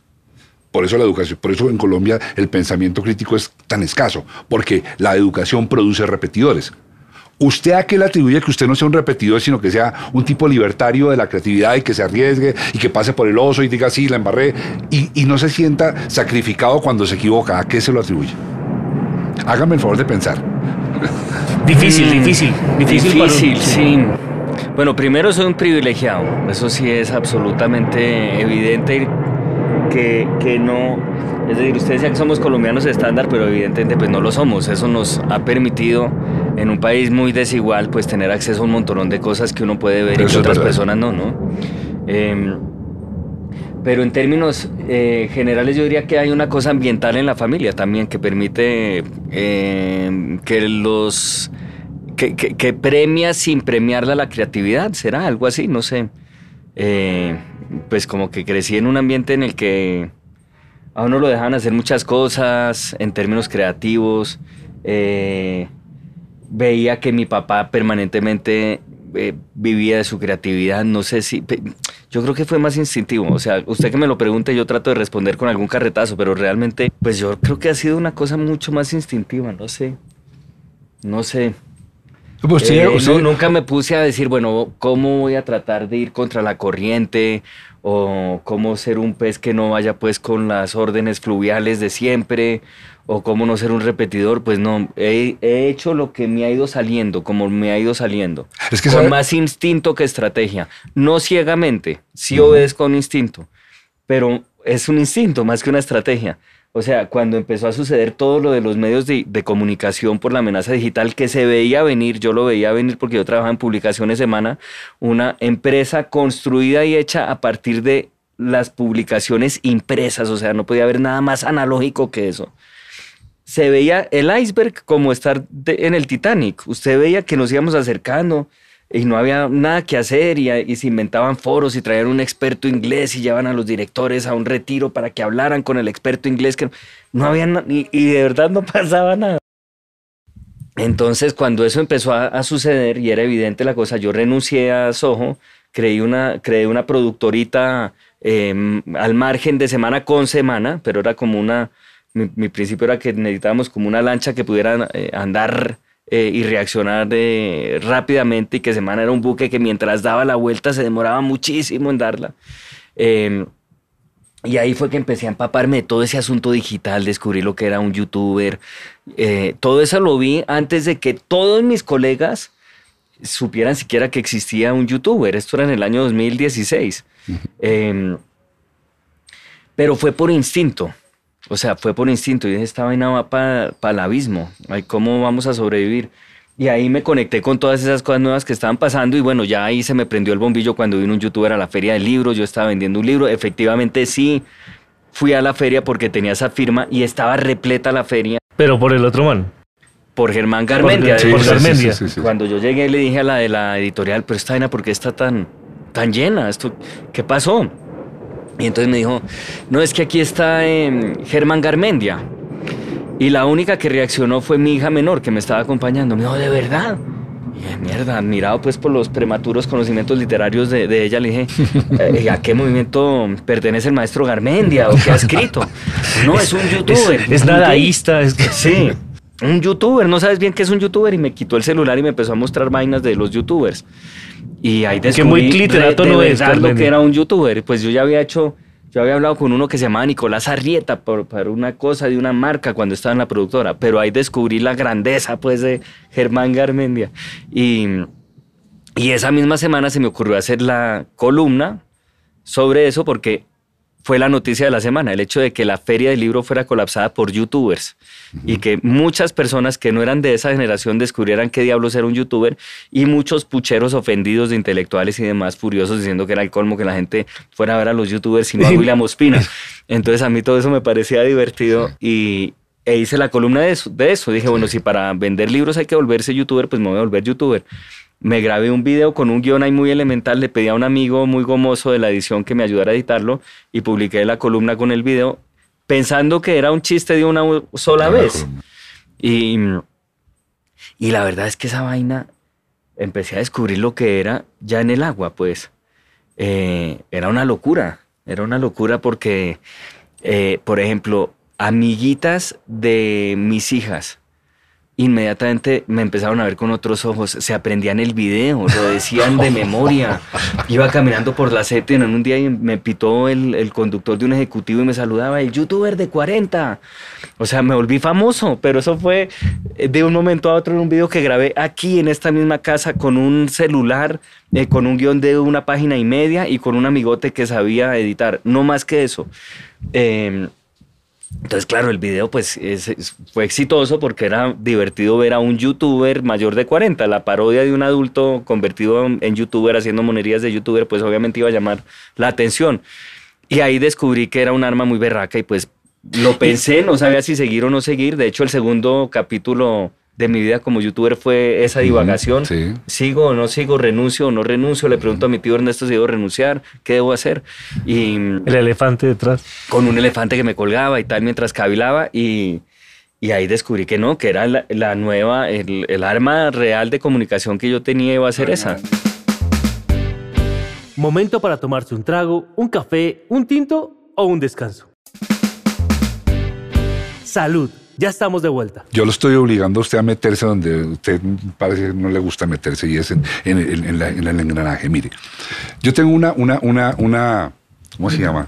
Por eso la educación, por eso en Colombia el pensamiento crítico es tan escaso, porque la educación produce repetidores. ¿Usted a qué le atribuye que usted no sea un repetidor, sino que sea un tipo libertario de la creatividad y que se arriesgue y que pase por el oso y diga sí, la embarré y, y no se sienta sacrificado cuando se equivoca? ¿A qué se lo atribuye? Hágame el favor de pensar. Difícil, Mm, difícil, difícil. para un- Difícil, sí. Bueno, primero soy un privilegiado. Eso sí es absolutamente evidente que, que no. Es decir, usted decía que somos colombianos estándar, pero evidentemente pues no lo somos. Eso nos ha permitido en un país muy desigual pues tener acceso a un montón de cosas que uno puede ver y que otras verdad. personas no, ¿no? Em, pero en términos eh, generales yo diría que hay una cosa ambiental en la familia también que permite eh, que los... Que, premia sin premiarla la creatividad, será algo así, no sé. Eh, pues como que crecí en un ambiente en el que a uno lo dejaban hacer muchas cosas en términos creativos. eh, veía que mi papá permanentemente eh, vivía de su creatividad. No sé si. Yo creo que fue más instintivo. O sea, usted que me lo pregunte, yo trato de responder con algún carretazo, pero realmente, pues yo creo que ha sido una cosa mucho más instintiva. No sé. No sé. Pues Eh, no, nunca me puse a decir, bueno, ¿cómo voy a tratar de ir contra la corriente? O cómo ser un pez que no vaya pues con las órdenes fluviales de siempre, o cómo no ser un repetidor, pues no, he, he hecho lo que me ha ido saliendo, como me ha ido saliendo, Es que con sabe- más instinto que estrategia, no ciegamente, sí obedezco a un instinto, pero es un instinto más que una estrategia. O sea, cuando empezó a suceder todo lo de los medios de, de comunicación por la amenaza digital que se veía venir, yo lo veía venir porque yo trabajaba en Publicaciones Semana, una empresa construida y hecha a partir de las publicaciones impresas, o sea, no podía haber nada más analógico que eso. Se veía el iceberg como estar en el Titanic. Usted veía que nos íbamos acercando y no había nada que hacer y, se inventaban foros y traían un experto inglés y llevaban a los directores a un retiro para que hablaran con el experto inglés que no había na- y, de verdad no pasaba nada. Entonces cuando eso empezó a, suceder y era evidente la cosa, yo renuncié a Soho, creí una, creé una productorita eh, al margen de semana con semana, pero era como una, mi, mi principio era que necesitábamos como una lancha que pudiera eh, andar eh, y reaccionar eh, rápidamente y que semana era un buque que mientras daba la vuelta se demoraba muchísimo en darla. Eh, y ahí fue que empecé a empaparme de todo ese asunto digital, descubrí lo que era un youtuber. todo eso lo vi antes de que todos mis colegas supieran siquiera que existía un youtuber. Esto era en el año 2016. Eh, pero fue por instinto. O sea, fue por instinto. Y dije, esta vaina va para el abismo. Ay, ¿Cómo vamos a sobrevivir? Y ahí me conecté con todas esas cosas nuevas que estaban pasando y bueno, ya ahí se me prendió el bombillo cuando vino un youtuber a la feria del libro, yo estaba vendiendo un libro, efectivamente sí, fui a la feria porque tenía esa firma y estaba repleta la feria Pero por el otro man. por Germán Garmendia. Sí, por. Garmendia. sí, sí, sí. Cuando yo llegué le dije a la de la editorial, pero esta vaina, ¿por qué está tan, tan llena? Esto, ¿Qué pasó? Y entonces me dijo, no, es que aquí está eh, Germán Garmendia. Y la única que reaccionó fue mi hija menor que me estaba acompañando. Me dijo, ¿de verdad? Y mierda, admirado pues por los prematuros conocimientos literarios de, de ella, le dije, "Eh, ¿a qué movimiento pertenece el maestro Garmendia o qué ha escrito? No, es un youtuber. Es, es nadaísta. Es que... Sí, un youtuber, no sabes bien qué es un youtuber y me quitó el celular y me empezó a mostrar vainas de los youtubers. Y ahí descubrí muy cliterato de no es, lo que era un youtuber. Pues yo ya había hecho, yo había hablado con uno que se llamaba Nicolás Arrieta por, por una cosa de una marca cuando estaba en la productora, pero ahí descubrí la grandeza pues de Germán Garmendia. Y, y esa misma semana se me ocurrió hacer la columna sobre eso porque fue la noticia de la semana, el hecho de que la feria del libro fuera colapsada por youtubers y que muchas personas que no eran de esa generación descubrieran qué diablos era un youtuber y muchos pucheros ofendidos de intelectuales y demás furiosos diciendo que era el colmo que la gente fuera a ver a los youtubers y no a William Ospina. Entonces a mí todo eso me parecía divertido y e hice la columna de eso, de eso. Dije, bueno, si para vender libros hay que volverse youtuber, pues me voy a volver youtuber me grabé un video con un guion ahí muy elemental, le pedí a un amigo muy gomoso de la edición que me ayudara a editarlo y publiqué la columna con el video pensando que era un chiste de una sola la vez. Y, y la verdad es que esa vaina empecé a descubrir lo que era ya en el agua, pues. Eh, era una locura, era una locura porque, eh, por ejemplo, amiguitas de mis hijas, inmediatamente me empezaron a ver con otros ojos, se aprendían el video, lo decían de memoria. Iba caminando por la séptima en un día y me pitó el, el conductor de un ejecutivo y me saludaba, el youtuber de 40. O sea, me volví famoso, pero eso fue eh, de un momento a otro en un video que grabé aquí en esta misma casa con un celular, eh, con un guion de una página y media y con un amigote que sabía editar, no más que eso. Eh, entonces, claro, el video pues es- es- fue exitoso porque era divertido ver a un youtuber mayor de 40. La parodia de un adulto convertido en, en youtuber haciendo monerías de youtuber, pues obviamente iba a llamar la atención. Y ahí descubrí que era un arma muy berraca y pues lo pensé, no sabía si seguir o no seguir. De hecho, el segundo capítulo de mi vida como youtuber fue esa divagación. sí. ¿Sigo o no sigo? ¿Renuncio o no renuncio? Le pregunto a mi tío Ernesto si debo renunciar, ¿qué debo hacer? Y El elefante detrás. con un elefante que me colgaba y tal mientras cavilaba y, y ahí descubrí que no, que era la, la nueva, el, el arma real de comunicación que yo tenía iba a ser esa. Momento para tomarse un trago, un café, un tinto o un descanso. Salud, ya estamos de vuelta. Yo lo estoy obligando a usted a meterse donde usted parece que no le gusta meterse y es en, en- el engranaje. Mire, yo tengo una, una, una, una, ¿cómo se llama?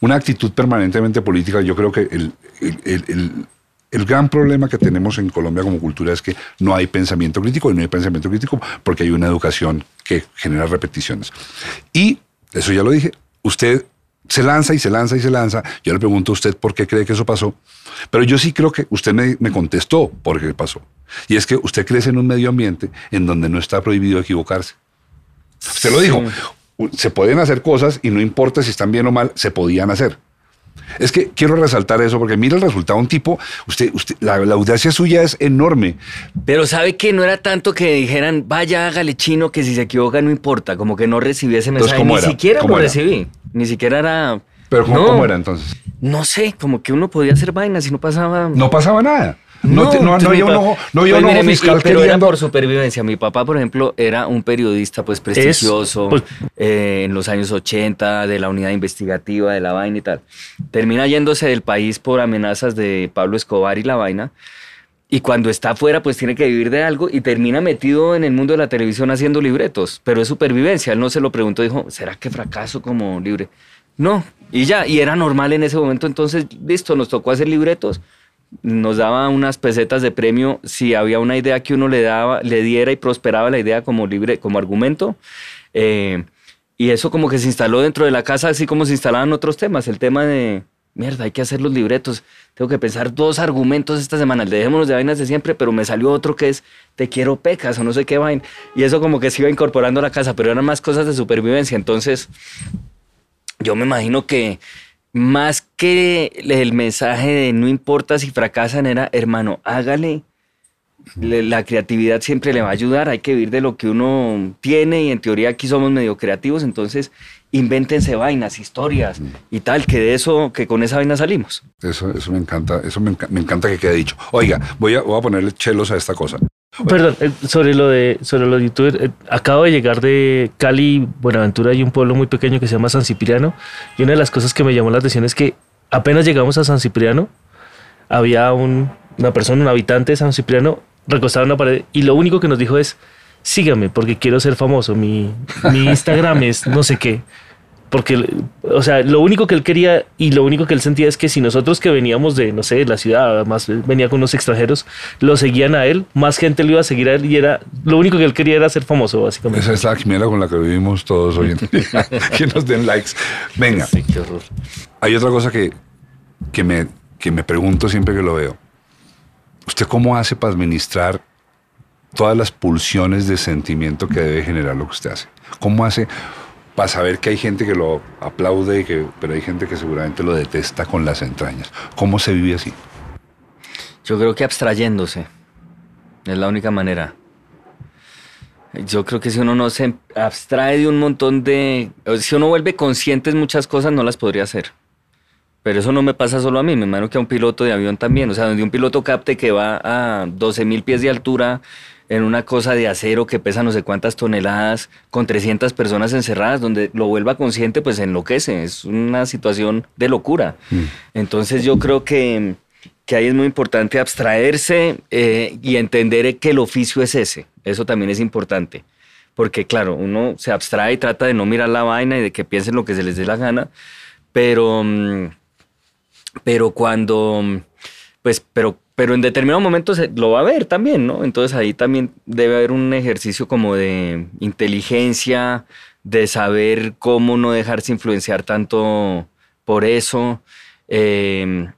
Una actitud permanentemente política. Yo creo que el- el- el- el gran problema que tenemos en Colombia como cultura es que no hay pensamiento crítico y no hay pensamiento crítico porque hay una educación que genera repeticiones. Y, eso ya lo dije, usted se lanza y se lanza y se lanza. Yo le pregunto a usted por qué cree que eso pasó. Pero yo sí creo que usted me, me contestó por qué pasó. Y es que usted crece en un medio ambiente en donde no está prohibido equivocarse. Usted lo dijo. Se pueden hacer cosas y no importa si están bien o mal, se podían hacer. Es que quiero resaltar eso porque mira el resultado. Un tipo, usted, usted, la, la audacia suya es enorme. Pero sabe que no era tanto que dijeran, vaya, hágale chino, que si se equivoca no importa, como que no recibí ese mensaje. ¿cómo Ni era? siquiera ¿Cómo lo era? recibí. Ni siquiera era... Pero ¿cómo, No. cómo era entonces? No sé, como que uno podía hacer vainas y no pasaba... No pasaba nada. No, te- no, pues no mi había un ojo, no había pues un ojo mire, mi- pero era por supervivencia. Mi papá, por ejemplo, era un periodista pues prestigioso pues- eh, en los años 80 de la unidad investigativa de la vaina y tal. Termina yéndose del país por amenazas de Pablo Escobar y la vaina. Y cuando está afuera, pues tiene que vivir de algo y termina metido en el mundo de la televisión haciendo libretos. Pero es supervivencia. Él no se lo preguntó, dijo, ¿será que fracaso como libre? No, y ya, y era normal en ese momento. Entonces, listo, nos tocó hacer libretos. Nos daba unas pesetas de premio si había una idea que uno le daba, le diera y prosperaba la idea como libre, como argumento. Eh, y eso como que se instaló dentro de la casa, así como se instalaban otros temas. El tema de, mierda, hay que hacer los libretos. Tengo que pensar dos argumentos esta semana. El de dejémonos de vainas de siempre, pero me salió otro que es te quiero pecas o no sé qué vaina. Y eso como que se iba incorporando a la casa, pero eran más cosas de supervivencia. Entonces, yo me imagino que más que el mensaje de no importa si fracasan, era hermano, hágale. Le- La creatividad siempre le va a ayudar, hay que vivir de lo que uno tiene y en teoría aquí somos medio creativos, entonces invéntense vainas, historias y tal, que de eso, que con esa vaina salimos. Eso, eso me encanta, eso me encanta que quede dicho. Oiga, voy a, voy a ponerle chelos a esta cosa. Perdón, eh, sobre lo de sobre los youtubers, eh, acabo de llegar de Cali, Buenaventura, hay un pueblo muy pequeño que se llama San Cipriano, y una de las cosas que me llamó la atención es que apenas llegamos a San Cipriano, había un- una persona, un habitante de San Cipriano, recostado en una pared, y lo único que nos dijo es, sígame, porque quiero ser famoso, mi, mi Instagram es no sé qué. Porque, o sea, lo único que él quería y lo único que él sentía es que si nosotros que veníamos de, no sé, de la ciudad, además venía con unos extranjeros, lo seguían a él, más gente lo iba a seguir a él y era, lo único que él quería era ser famoso, básicamente. Esa es la quimera con la que vivimos todos hoy en día. que nos den likes. Venga, Sí, qué horror. hay otra cosa que, que, me, que me pregunto siempre que lo veo. ¿Usted cómo hace para administrar todas las pulsiones de sentimiento que debe generar lo que usted hace? ¿Cómo hace para saber que hay gente que lo aplaude, y que, pero hay gente que seguramente lo detesta con las entrañas? ¿Cómo se vive así? Yo creo que abstrayéndose es la única manera. Yo creo que si uno no se abstrae de un montón de... Si uno vuelve conscientes muchas cosas, no las podría hacer. Pero eso no me pasa solo a mí, me imagino que a un piloto de avión también. O sea, donde un piloto capte que va a 12 mil pies de altura en una cosa de acero que pesa no sé cuántas toneladas, con 300 personas encerradas, donde lo vuelva consciente, pues enloquece. Es una situación de locura. Entonces yo creo que, que ahí es muy importante abstraerse eh, y entender que el oficio es ese. Eso también es importante. Porque claro, uno se abstrae y trata de no mirar la vaina y de que piensen lo que se les dé la gana, pero, mm, pero cuando, mm, pues, pero, pero en determinado momento se- lo va a ver también, ¿no? Entonces ahí también debe haber un ejercicio como de inteligencia, de saber cómo no dejarse influenciar tanto por eso. eh,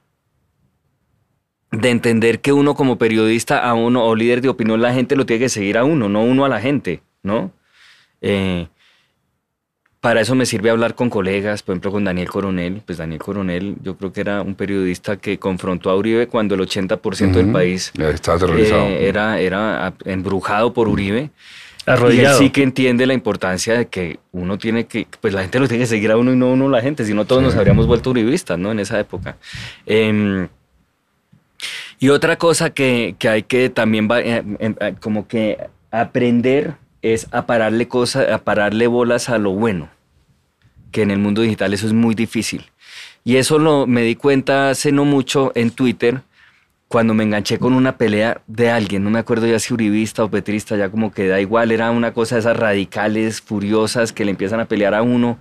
de entender que uno como periodista a uno o líder de opinión la gente lo tiene que seguir a uno, no uno a la gente, ¿no? Eh, para eso me sirve hablar con colegas, por ejemplo con Daniel Coronel. Pues Daniel Coronel yo creo que era un periodista que confrontó a Uribe cuando el 80% del Ujú. país Está aterrorizado. eh, era, era embrujado por Uribe. Y él Arrodillado. sí que entiende la importancia de que uno tiene que, pues la gente lo tiene que seguir a uno y no uno a la gente, si no todos nos habríamos vuelto uribistas, ¿no? En esa época. Em, y otra cosa que, que hay que también va- eh, em, eh, como que aprender es a pararle cosas, a pararle bolas a lo bueno, que en el mundo digital eso es muy difícil. Y eso lo me di cuenta hace no mucho en Twitter, cuando me enganché con una pelea de alguien, no me acuerdo ya si uribista o petrista, ya como que da igual, era una cosa de esas radicales, furiosas, que le empiezan a pelear a uno,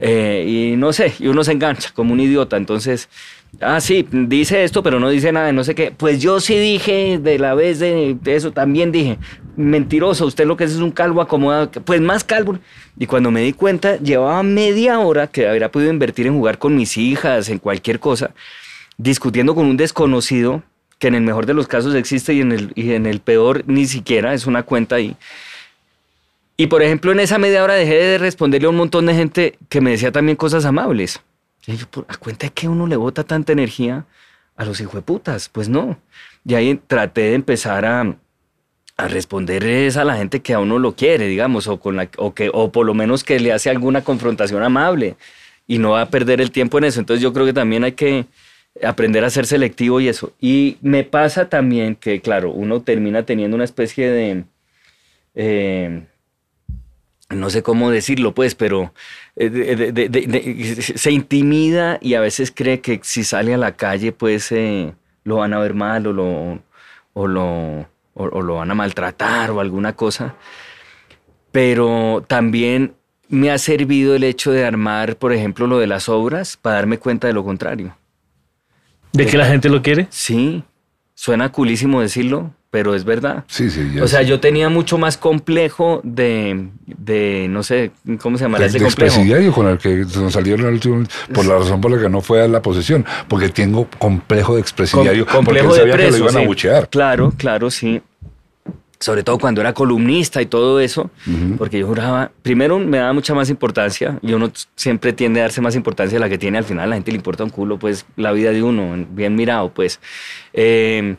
eh, y no sé, y uno se engancha como un idiota, entonces, ah, sí, dice esto, pero no dice nada, no sé qué, pues yo sí dije de la vez de, de eso, también dije, mentiroso, usted lo que es es un calvo acomodado, pues más calvo, y cuando me di cuenta, llevaba media hora que habría podido invertir en jugar con mis hijas, en cualquier cosa, discutiendo con un desconocido que en el mejor de los casos existe y en el, y en el peor ni siquiera es una cuenta ahí. Y por ejemplo, en esa media hora dejé de responderle a un montón de gente que me decía también cosas amables. Y yo, ¿por- ¿a cuenta de que uno le bota tanta energía a los hijueputas? Pues no. Y ahí traté de empezar a, a responder es a la gente que a uno lo quiere, digamos, o, con la, o, que, o por lo menos que le hace alguna confrontación amable y no va a perder el tiempo en eso. Entonces yo creo que también hay que aprender a ser selectivo y eso. Y me pasa también que, claro, uno termina teniendo una especie de... eh, no sé cómo decirlo, pues, pero eh, de- de- de- de- de- se intimida y a veces cree que si sale a la calle, pues eh, lo van a ver mal o lo, o, lo, o- o lo van a maltratar o alguna cosa. Pero también me ha servido el hecho de armar, por ejemplo, lo de las obras para darme cuenta de lo contrario. ¿De que la gente lo quiere? Sí, suena culísimo decirlo, pero es verdad. Sí, sí. ya O sea, sé. yo tenía mucho más complejo de, de no sé, ¿cómo se llama ese complejo? expresidiario con el que nos salieron al último, por la razón por la que no fue a la posesión, porque tengo complejo de Com- expresidiario, complejo porque él de sabía que preso. lo iban a sí. buchear. Claro, claro, sí. Sobre todo cuando era columnista y todo eso, porque yo juraba, primero me daba mucha más importancia y uno siempre tiende a darse más importancia a la que tiene al final, a la gente le importa un culo, pues la vida de uno, bien mirado, pues. Eh,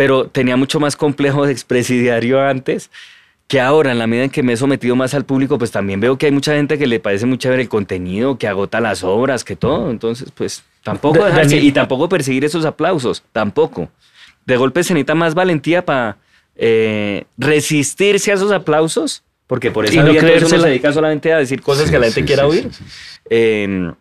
pero tenía mucho más complejo de expresidiario antes que ahora, en la medida en que me he sometido más al público, pues también veo que hay mucha gente que le parece muy chévere el contenido, que agota las obras, que todo. Entonces, pues tampoco dejarse y tampoco perseguir esos aplausos, tampoco. De golpe se necesita más valentía para resistirse a esos aplausos, porque por eso no no uno se dedica solamente a decir cosas Sí, que la gente sí, quiera sí, oír, eh,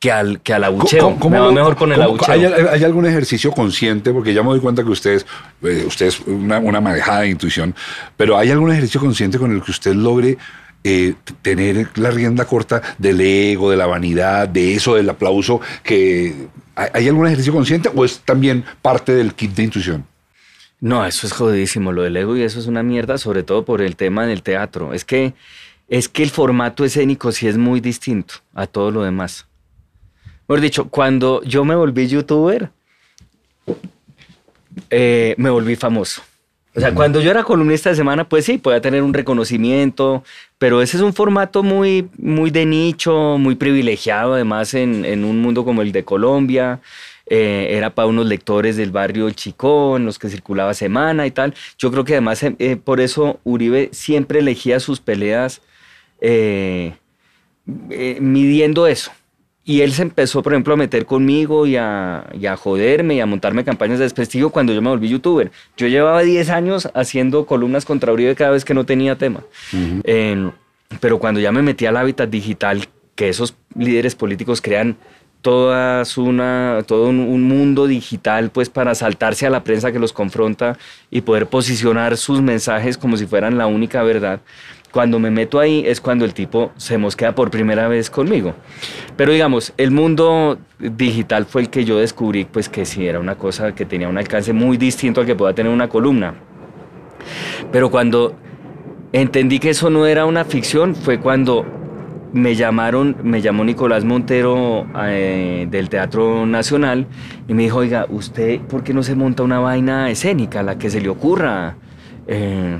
que, al, que al abucheo. ¿Cómo- cómo me va mejor con el cómo- abucheo. ¿hay, hay algún ejercicio consciente? Porque ya me doy cuenta que ustedes, eh, usted es una, una manejada de intuición, pero ¿hay algún ejercicio consciente con el que usted logre eh, tener la rienda corta del ego, de la vanidad, de eso, del aplauso? que ¿Hay hay algún ejercicio consciente o es también parte del kit de intuición? No, eso es jodidísimo, lo del ego y eso es una mierda, sobre todo por el tema del teatro. Es que, es que el formato escénico sí es muy distinto a todo lo demás. Mejor dicho, cuando yo me volví youtuber, eh, me volví famoso. O sea, cuando yo era columnista de semana, pues sí, podía tener un reconocimiento, pero ese es un formato muy, muy de nicho, muy privilegiado, además en, en un mundo como el de Colombia. Eh, era para unos lectores del barrio El Chicón, los que circulaba semana y tal. Yo creo que además eh, por eso Uribe siempre elegía sus peleas eh, midiendo eso. Y él se empezó, por ejemplo, a meter conmigo y a, y a joderme y a montarme campañas de desprestigio cuando yo me volví youtuber. Yo llevaba 10 años haciendo columnas contra Uribe cada vez que no tenía tema. Eh, pero cuando ya me metí al hábitat digital, que esos líderes políticos crean todas una, todo un, un mundo digital pues para saltarse a la prensa que los confronta y poder posicionar sus mensajes como si fueran la única verdad. Cuando me meto ahí es cuando el tipo se mosquea por primera vez conmigo. Pero digamos, el mundo digital fue el que yo descubrí pues que sí era una cosa que tenía un alcance muy distinto al que pueda tener una columna. Pero cuando entendí que eso no era una ficción fue cuando me llamaron, me llamó Nicolás Montero eh, del Teatro Nacional y me dijo, oiga, ¿usted por qué no se monta una vaina escénica, la que se le ocurra? Eh,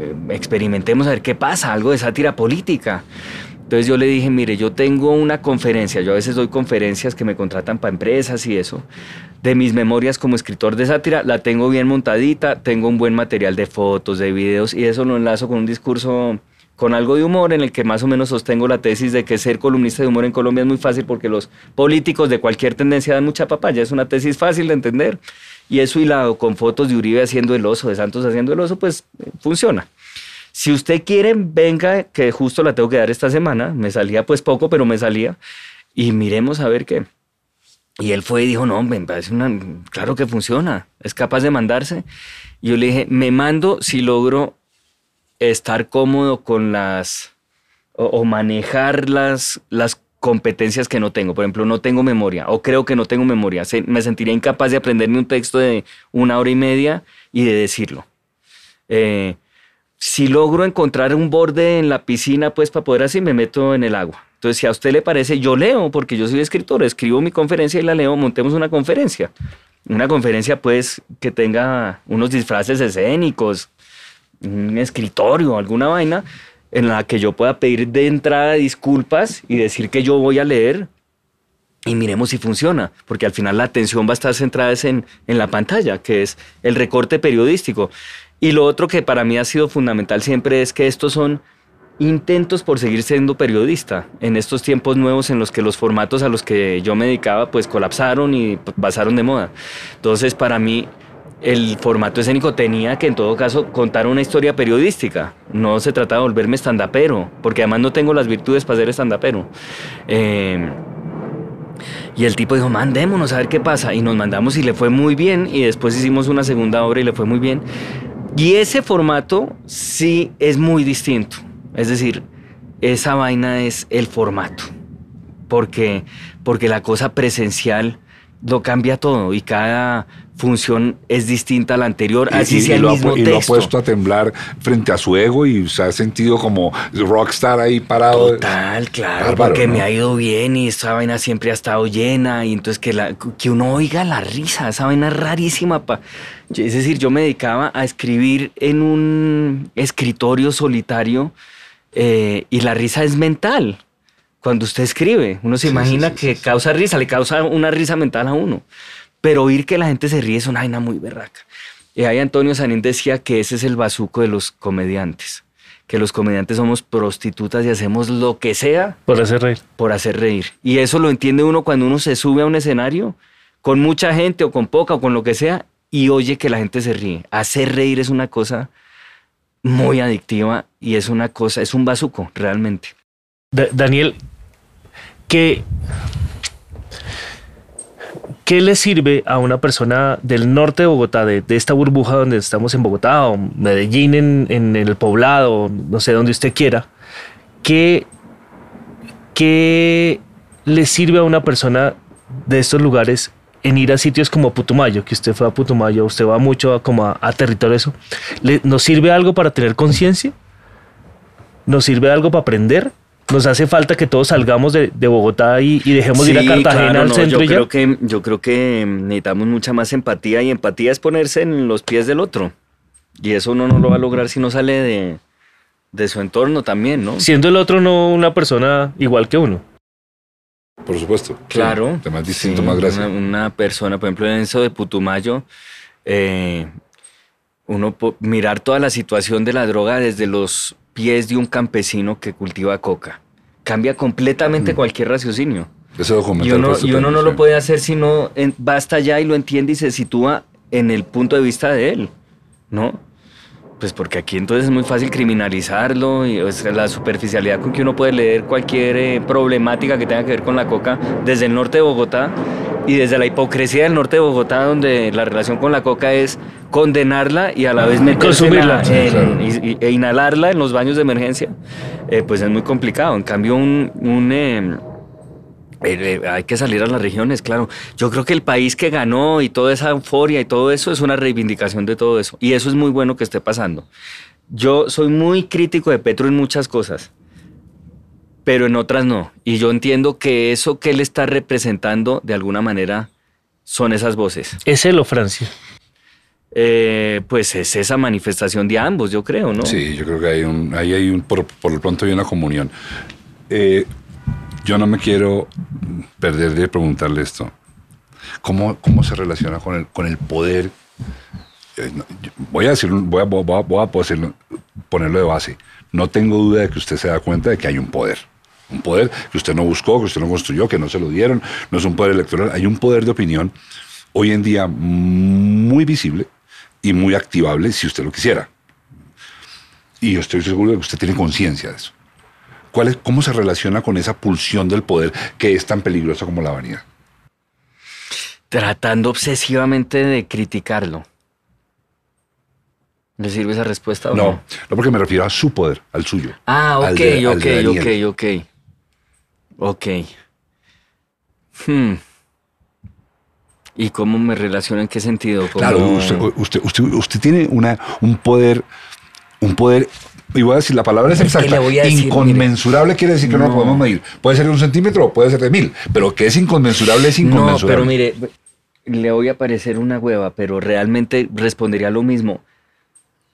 eh, experimentemos a ver qué pasa, algo de sátira política. Entonces yo le dije, mire, yo tengo una conferencia, yo a veces doy conferencias que me contratan para empresas y eso, de mis memorias como escritor de sátira, la tengo bien montadita, tengo un buen material de fotos, de videos y eso lo enlazo con un discurso con algo de humor en el que más o menos sostengo la tesis de que ser columnista de humor en Colombia es muy fácil porque los políticos de cualquier tendencia dan mucha papaya, es una tesis fácil de entender y eso hilado con fotos de Uribe haciendo el oso, de Santos haciendo el oso, pues eh, funciona. Si usted quiere, venga, que justo la tengo que dar esta semana, me salía pues poco, pero me salía y miremos a ver qué. Y él fue y dijo, no, me parece una, claro que funciona, es capaz de mandarse. Y yo le dije, me mando si logro estar cómodo con las, o, o manejar las, las competencias que no tengo. Por ejemplo, no tengo memoria, o creo que no tengo memoria. Me sentiría incapaz de aprenderme un texto de una hora y media y de decirlo. Eh, si logro encontrar un borde en la piscina, pues para poder así me meto en el agua. Entonces, si a usted le parece, yo leo, porque yo soy escritor, escribo mi conferencia y la leo, montemos una conferencia. Una conferencia, pues, que tenga unos disfraces escénicos, un escritorio, alguna vaina, en la que yo pueda pedir de entrada disculpas y decir que yo voy a leer y miremos si funciona, porque al final la atención va a estar centrada en, en la pantalla, que es el recorte periodístico. Y lo otro que para mí ha sido fundamental siempre es que estos son intentos por seguir siendo periodista en estos tiempos nuevos en los que los formatos a los que yo me dedicaba pues colapsaron y pasaron de moda. Entonces para mí el formato escénico tenía que en todo caso contar una historia periodística. No se trataba de volverme estandapero, porque además no tengo las virtudes para ser estandapero. Eh, y el tipo dijo, mandémonos a ver qué pasa. Y nos mandamos y le fue muy bien. Y después hicimos una segunda obra y le fue muy bien. Y ese formato sí es muy distinto. Es decir, esa vaina es el formato. Porque, porque la cosa presencial lo cambia todo y cada función es distinta a la anterior, así y, sea y el lo, ha, mismo pu- y lo ha texto. puesto a temblar frente a su ego y se ha sentido como rockstar ahí parado. Total, claro, Bárbaro, porque ¿no? me ha ido bien y esta vaina siempre ha estado llena y entonces que, la, que uno oiga la risa, esa vaina es rarísima. Pa. Es decir, yo me dedicaba a escribir en un escritorio solitario eh, y la risa es mental. Cuando usted escribe, uno se Sí, imagina sí, sí, que sí, sí. causa risa, le causa una risa mental a uno. Pero oír que la gente se ríe es una vaina muy berraca. Y ahí Antonio Sanín decía que ese es el bazuco de los comediantes. Que los comediantes somos prostitutas y hacemos lo que sea Por hacer reír. por hacer reír. Y eso lo entiende uno cuando uno se sube a un escenario con mucha gente o con poca o con lo que sea y oye que la gente se ríe. Hacer reír es una cosa muy adictiva y es una cosa, es un bazuco realmente. Da- Daniel, ¿qué, ¿qué le sirve a una persona del norte de Bogotá, de, de esta burbuja donde estamos en Bogotá o Medellín en, en el poblado, no sé, donde usted quiera? ¿Qué, ¿Qué le sirve a una persona de estos lugares en ir a sitios como Putumayo, que usted fue a Putumayo, usted va mucho a, como a, territorio eso? ¿Le- ¿Nos sirve algo para tener conciencia? ¿Nos sirve algo para aprender? ¿Nos hace falta que todos salgamos de, de Bogotá y, y dejemos de ir a Cartagena claro, al no, centro yo y ya? creo que Yo creo que necesitamos mucha más empatía y empatía es ponerse en los pies del otro. Y eso uno no lo va a lograr si no sale de, de su entorno también, ¿no? Siendo el otro no una persona igual que uno. Por supuesto. Claro. Sí, Temas distintos, Sí, más gracia. Una, una persona, por ejemplo, en eso de Putumayo, eh, uno mirar toda la situación de la droga desde los pies de un campesino que cultiva coca. Cambia completamente Mm. cualquier raciocinio. Ese Y uno, y uno no lo puede hacer si no en- basta ya y lo entiende y se sitúa en el punto de vista de él, ¿no? Pues porque aquí entonces es muy fácil criminalizarlo y o sea, la superficialidad con que uno puede leer cualquier eh, problemática que tenga que ver con la coca desde el norte de Bogotá y desde la hipocresía del norte de Bogotá donde la relación con la coca es condenarla y a la vez Consumirla. En- y- e inhalarla en los baños de emergencia, eh, pues es muy complicado. En cambio, un, un, eh, eh, hay que salir a las regiones, claro. Yo creo que el país que ganó y toda esa euforia y todo eso es una reivindicación de todo eso. Y eso es muy bueno que esté pasando. Yo soy muy crítico de Petro en muchas cosas, pero en otras no. Y yo entiendo que eso que él está representando, de alguna manera, son esas voces. ¿Es él o Francia? Eh, pues es esa manifestación de ambos, yo creo, ¿no? Sí, yo creo que hay un, ahí hay un, por, lo pronto hay una comunión. Eh, yo no me quiero perder de preguntarle esto. ¿Cómo, cómo se relaciona con el, con el poder? Eh, no, voy a decirlo, voy a, voy a- ponerlo de base. No tengo duda de que usted se da cuenta de que hay un poder. Un poder que usted no buscó, que usted no construyó, que no se lo dieron. No es un poder electoral. Hay un poder de opinión hoy en día muy visible y muy activable si usted lo quisiera. Y yo estoy seguro de que usted tiene conciencia de eso. ¿Cuál es, ¿Cómo se relaciona con esa pulsión del poder que es tan peligrosa como la vanidad? Tratando obsesivamente de criticarlo. ¿Le sirve esa respuesta o no? No, no porque me refiero a su poder, al suyo. Ah, ok, de- ok, ok, ok. Ok. Hmm. ¿Y cómo me relaciona? ¿En qué sentido? ¿Cómo- Claro, usted, usted, usted, usted tiene una, un poder, un poder, y voy a decir, la palabra es exacta, le voy a decir, inconmensurable quiere decir que no. lo No. podemos medir. Puede ser de un centímetro o puede ser de mil, pero que es inconmensurable es No, inconmensurable. pero mire, le voy a parecer una hueva, pero realmente respondería lo mismo.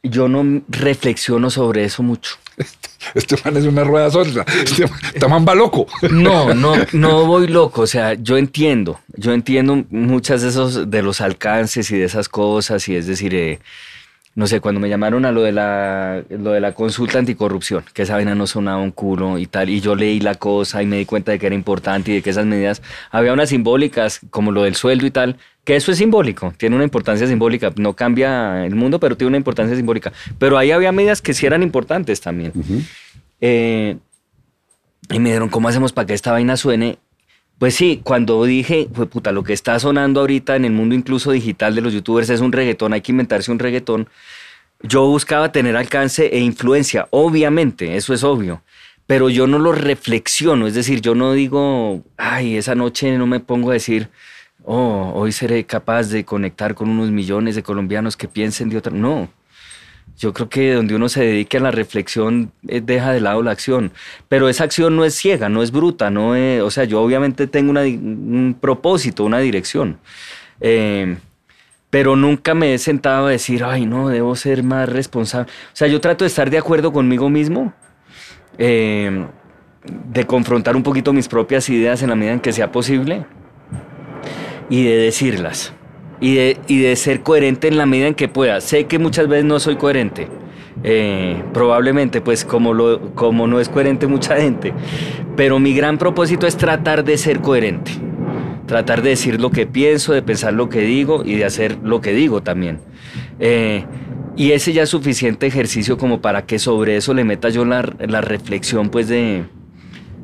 Yo no reflexiono sobre eso mucho. Este man es una rueda sola, este, man- este man va loco. No, no, no voy loco. O sea, yo entiendo, yo entiendo muchas de esos, de los alcances y de esas cosas. Y es decir, eh, no sé, cuando me llamaron a lo de la, lo de la consulta anticorrupción, que esa vaina no sonaba un culo y tal, y yo leí la cosa y me di cuenta de que era importante y de que esas medidas, había unas simbólicas, como lo del sueldo y tal, que eso es simbólico, tiene una importancia simbólica, no cambia el mundo, pero tiene una importancia simbólica. Pero ahí había medidas que sí eran importantes también. Eh, y me dijeron, ¿cómo hacemos para que esta vaina suene? Pues sí, cuando dije, pues puta, lo que está sonando ahorita en el mundo incluso digital de los youtubers es un reggaetón, hay que inventarse un reggaetón. Yo buscaba tener alcance e influencia, obviamente, eso es obvio, pero yo no lo reflexiono, es decir, yo no digo, ay, esa noche no me pongo a decir, oh, hoy seré capaz de conectar con unos millones de colombianos que piensen de otra. No. Yo creo que donde uno se dedique a la reflexión eh, deja de lado la acción. Pero esa acción no es ciega, no es bruta, no o sea, yo obviamente tengo un propósito, una dirección. Eh, pero nunca me he sentado a decir, ay, no, debo ser más responsable. O sea, yo trato de estar de acuerdo conmigo mismo, eh, de confrontar un poquito mis propias ideas en la medida en que sea posible y de decirlas. Y de, y de ser coherente en la medida en que pueda. Sé que muchas veces no soy coherente. eh, probablemente, pues como, lo, como no es coherente mucha gente. Pero mi gran propósito es tratar de ser coherente. Tratar de decir lo que pienso, de pensar lo que digo y de hacer lo que digo también. Eh, y ese ya es suficiente ejercicio como para que sobre eso le meta yo la, la reflexión pues de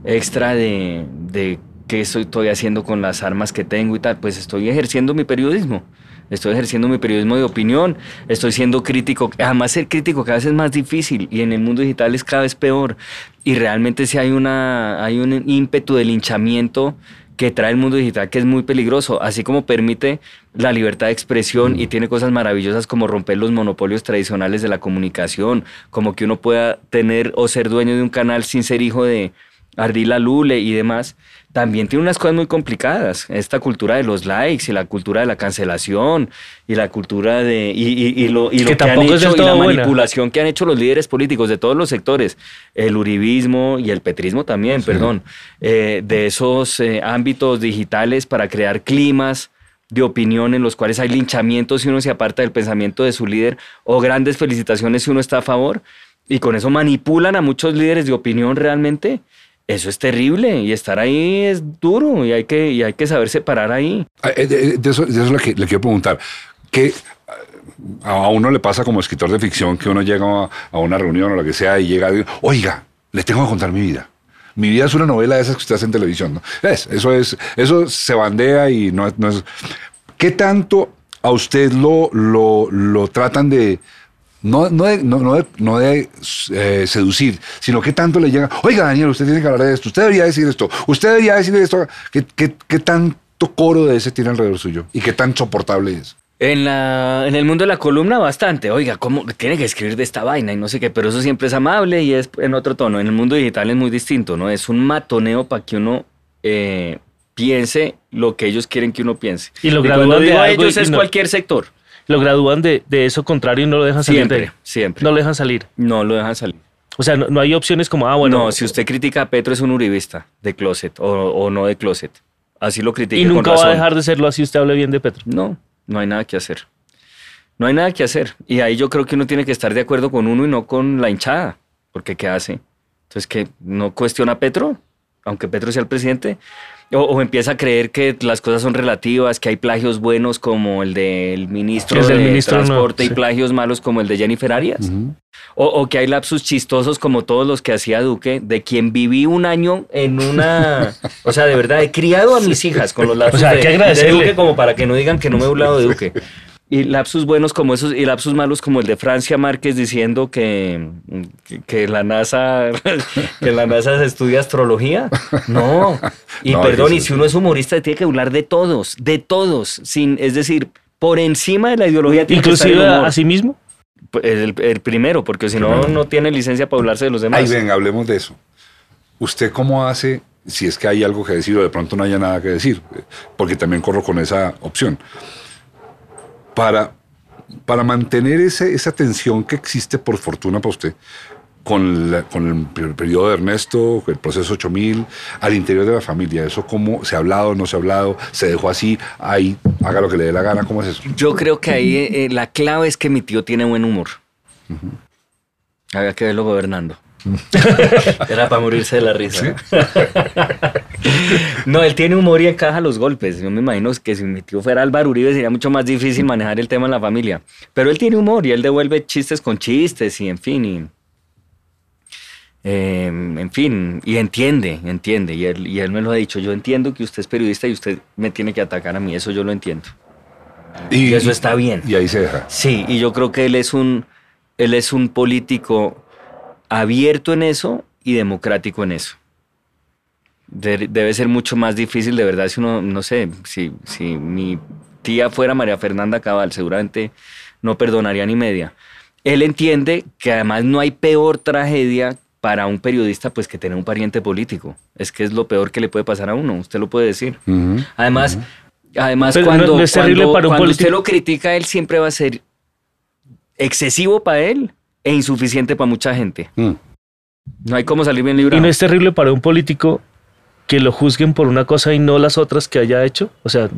extra de, de qué estoy, haciendo con las armas que tengo y tal. Pues estoy ejerciendo mi periodismo. Estoy ejerciendo mi periodismo de opinión, estoy siendo crítico. Además, ser crítico cada vez es más difícil y en el mundo digital es cada vez peor. Y realmente sí hay, una, hay un ímpetu de linchamiento que trae el mundo digital que es muy peligroso, así como permite la libertad de expresión y tiene cosas maravillosas como romper los monopolios tradicionales de la comunicación, como que uno pueda tener o ser dueño de un canal sin ser hijo de Ardila Lule y demás, también tiene unas cosas muy complicadas. Esta cultura de los likes y la cultura de la cancelación y la cultura de... Y, y- y lo, y lo Que que, han hecho y la buena. manipulación que han hecho los líderes políticos de todos los sectores, el uribismo y el petrismo también, perdón, eh, de esos eh, ámbitos digitales para crear climas de opinión en los cuales hay linchamientos si uno se aparta del pensamiento de su líder o grandes felicitaciones si uno está a favor y con eso manipulan a muchos líderes de opinión realmente. Eso es terrible y estar ahí es duro y hay que, y hay que saber separar ahí. Ah, eh, De, eso, de eso le, le quiero preguntar. ¿Qué a uno le pasa como escritor de ficción que uno llega a, una reunión o lo que sea y llega y oiga, le tengo que contar mi vida? Mi vida es una novela de esas que usted hace en televisión. Es, eso es, eso se bandea y no, no es. ¿Qué tanto a usted lo, lo, lo tratan de no, no de, no, no de, no de, eh, seducir, sino que tanto le llega, oiga Daniel, usted tiene que hablar de esto, usted debería decir esto, usted debería decir esto, ¿qué, qué, qué tanto coro de ese tiene alrededor suyo? ¿Y qué tan soportable es? En, la, en el mundo de la columna bastante, oiga, ¿cómo tiene que escribir de esta vaina y no sé qué? Pero eso siempre es amable y es en otro tono. En el mundo digital es muy distinto, ¿no? Es un matoneo para que uno eh, piense lo que ellos quieren que uno piense. Y lo gradúan cuando de digo algo ellos es no- cualquier sector. Lo gradúan de, de eso contrario y no lo dejan salir Siempre, siempre. No lo dejan salir. No lo dejan salir. O sea, no, no hay opciones como, ah, bueno. no, si usted critica a Petro es un uribista de closet o, o no de closet. Así lo critica y con nunca va a dejar de serlo así usted hable bien de Petro. No, no hay nada que hacer. No hay nada que hacer. Y ahí yo creo que uno tiene que estar de acuerdo con uno y no con la hinchada. Porque ¿qué hace? Entonces, que no cuestiona a Petro, aunque Petro sea el presidente. O, o empieza a creer que las cosas son relativas, que hay plagios buenos como el del ministro El del de ministro, no, Transporte y plagios malos como el de Jennifer Arias. O, o que hay lapsus chistosos como todos los que hacía Duque, de quien viví un año en una... O sea, de verdad, he criado a mis hijas con los lapsus O sea, hay de, que de. Duque como para que no digan que no me he burlado de Duque. Y lapsus buenos como esos, y lapsus malos como el de Francia Márquez diciendo que, que, que la NASA que la NASA se estudia astrología. No. Y No, perdón, y si uno es humorista tiene que hablar de todos, de todos, sin, es decir, por encima de la ideología tiene que estar el Inclusive a, humor. a sí mismo. El, el primero, porque si no, no tiene licencia para hablarse de los demás. Ahí ven, hablemos de eso. ¿Usted cómo hace, si es que hay algo que decir o de pronto no haya nada que decir? Porque también corro con esa opción. Para, para mantener ese, esa tensión que existe, por fortuna para usted, con, la- con el per- periodo de Ernesto, el proceso 8000, al interior de la familia, ¿eso cómo se ha hablado, no se ha hablado, se dejó así, ahí, haga lo que le dé la gana, ¿cómo es eso? Yo creo que ahí eh, la clave es que mi tío tiene buen humor. Había que verlo gobernando. Era para morirse de la risa. no, él tiene humor y encaja los golpes. Yo me imagino que si mi tío fuera Álvaro Uribe sería mucho más difícil manejar el tema en la familia. Pero él tiene humor y él devuelve chistes con chistes y en fin. Y, eh, en fin, y entiende, entiende. Y él, y él me lo ha dicho. Yo entiendo que usted es periodista y usted me tiene que atacar a mí. Eso yo lo entiendo. Y eso está bien. Y ahí se deja. Sí, y yo creo que él es un, él es un político abierto en eso y democrático en eso. de- debe ser mucho más difícil, de verdad, si uno, no sé, si, si mi tía fuera María Fernanda Cabal, seguramente no perdonaría ni media. Él entiende que además no hay peor tragedia para un periodista pues que tener un pariente político. Es que es lo peor que le puede pasar a uno, usted lo puede decir. Ujú. Además, además Pero no- cuando, no terrible cuando- cuando usted lo critica, él siempre va a ser excesivo para él e insuficiente para mucha gente. Mm. No hay cómo salir bien ¿Y librado. no es terrible para un político que lo juzguen por una cosa y no las otras que haya hecho? O sea,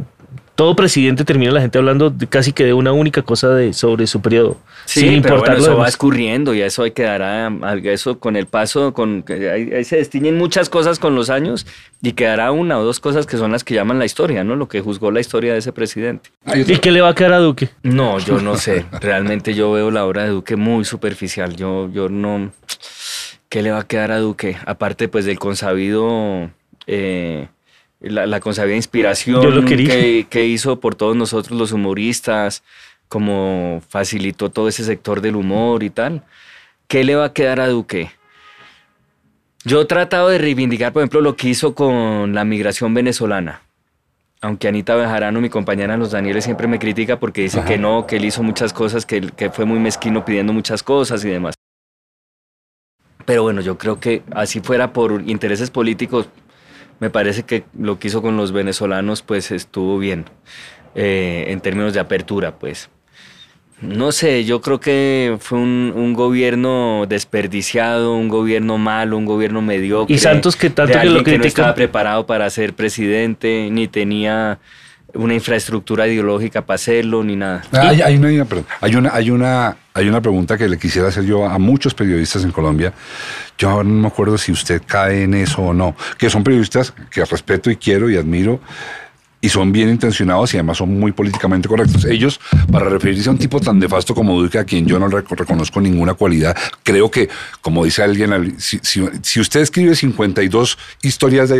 todo presidente termina la gente hablando de- casi que de una única cosa de, sobre su periodo, Sí, sin pero importar bueno, eso va escurriendo y eso hay que dar a, a- eso con el paso, con que ahí, ahí se destiñen muchas cosas con los años y quedará una o dos cosas que son las que llaman la historia, ¿no? Lo que juzgó la historia de ese presidente. ¿Y qué le va a quedar a Duque? No, yo no sé. Realmente yo veo la obra de Duque muy superficial. Yo, yo no. ¿Qué le va a quedar a Duque? Aparte, pues, del consabido. eh, la, la consabida inspiración lo que, que hizo por todos nosotros los humoristas, como facilitó todo ese sector del humor y tal. ¿Qué le va a quedar a Duque? Yo he tratado de reivindicar, por ejemplo, lo que hizo con la migración venezolana. Aunque Anita Bejarano, mi compañera en Los Danieles, siempre me critica porque dice Ajá. que no, que él hizo muchas cosas, que fue muy mezquino pidiendo muchas cosas y demás. Pero bueno, yo creo que así fuera por intereses políticos, me parece que lo que hizo con los venezolanos pues estuvo bien eh, en términos de apertura, pues. No sé, yo creo que fue un, un gobierno desperdiciado, un gobierno malo, un gobierno mediocre. Y Santos, que tanto de que lo que no estaba preparado para ser presidente, ni tenía una infraestructura ideológica para hacerlo, ni nada. Ah, Hay, hay una, hay una- pregunta que le quisiera hacer yo a muchos periodistas en Colombia. Yo no me acuerdo si usted cae en eso o no. Que son periodistas que respeto y quiero y admiro y son bien intencionados y además son muy políticamente correctos. Ellos, para referirse a un tipo tan nefasto como Duque, a quien yo no reconozco ninguna cualidad, creo que, como dice alguien, al- si, si- si usted escribe 52 historias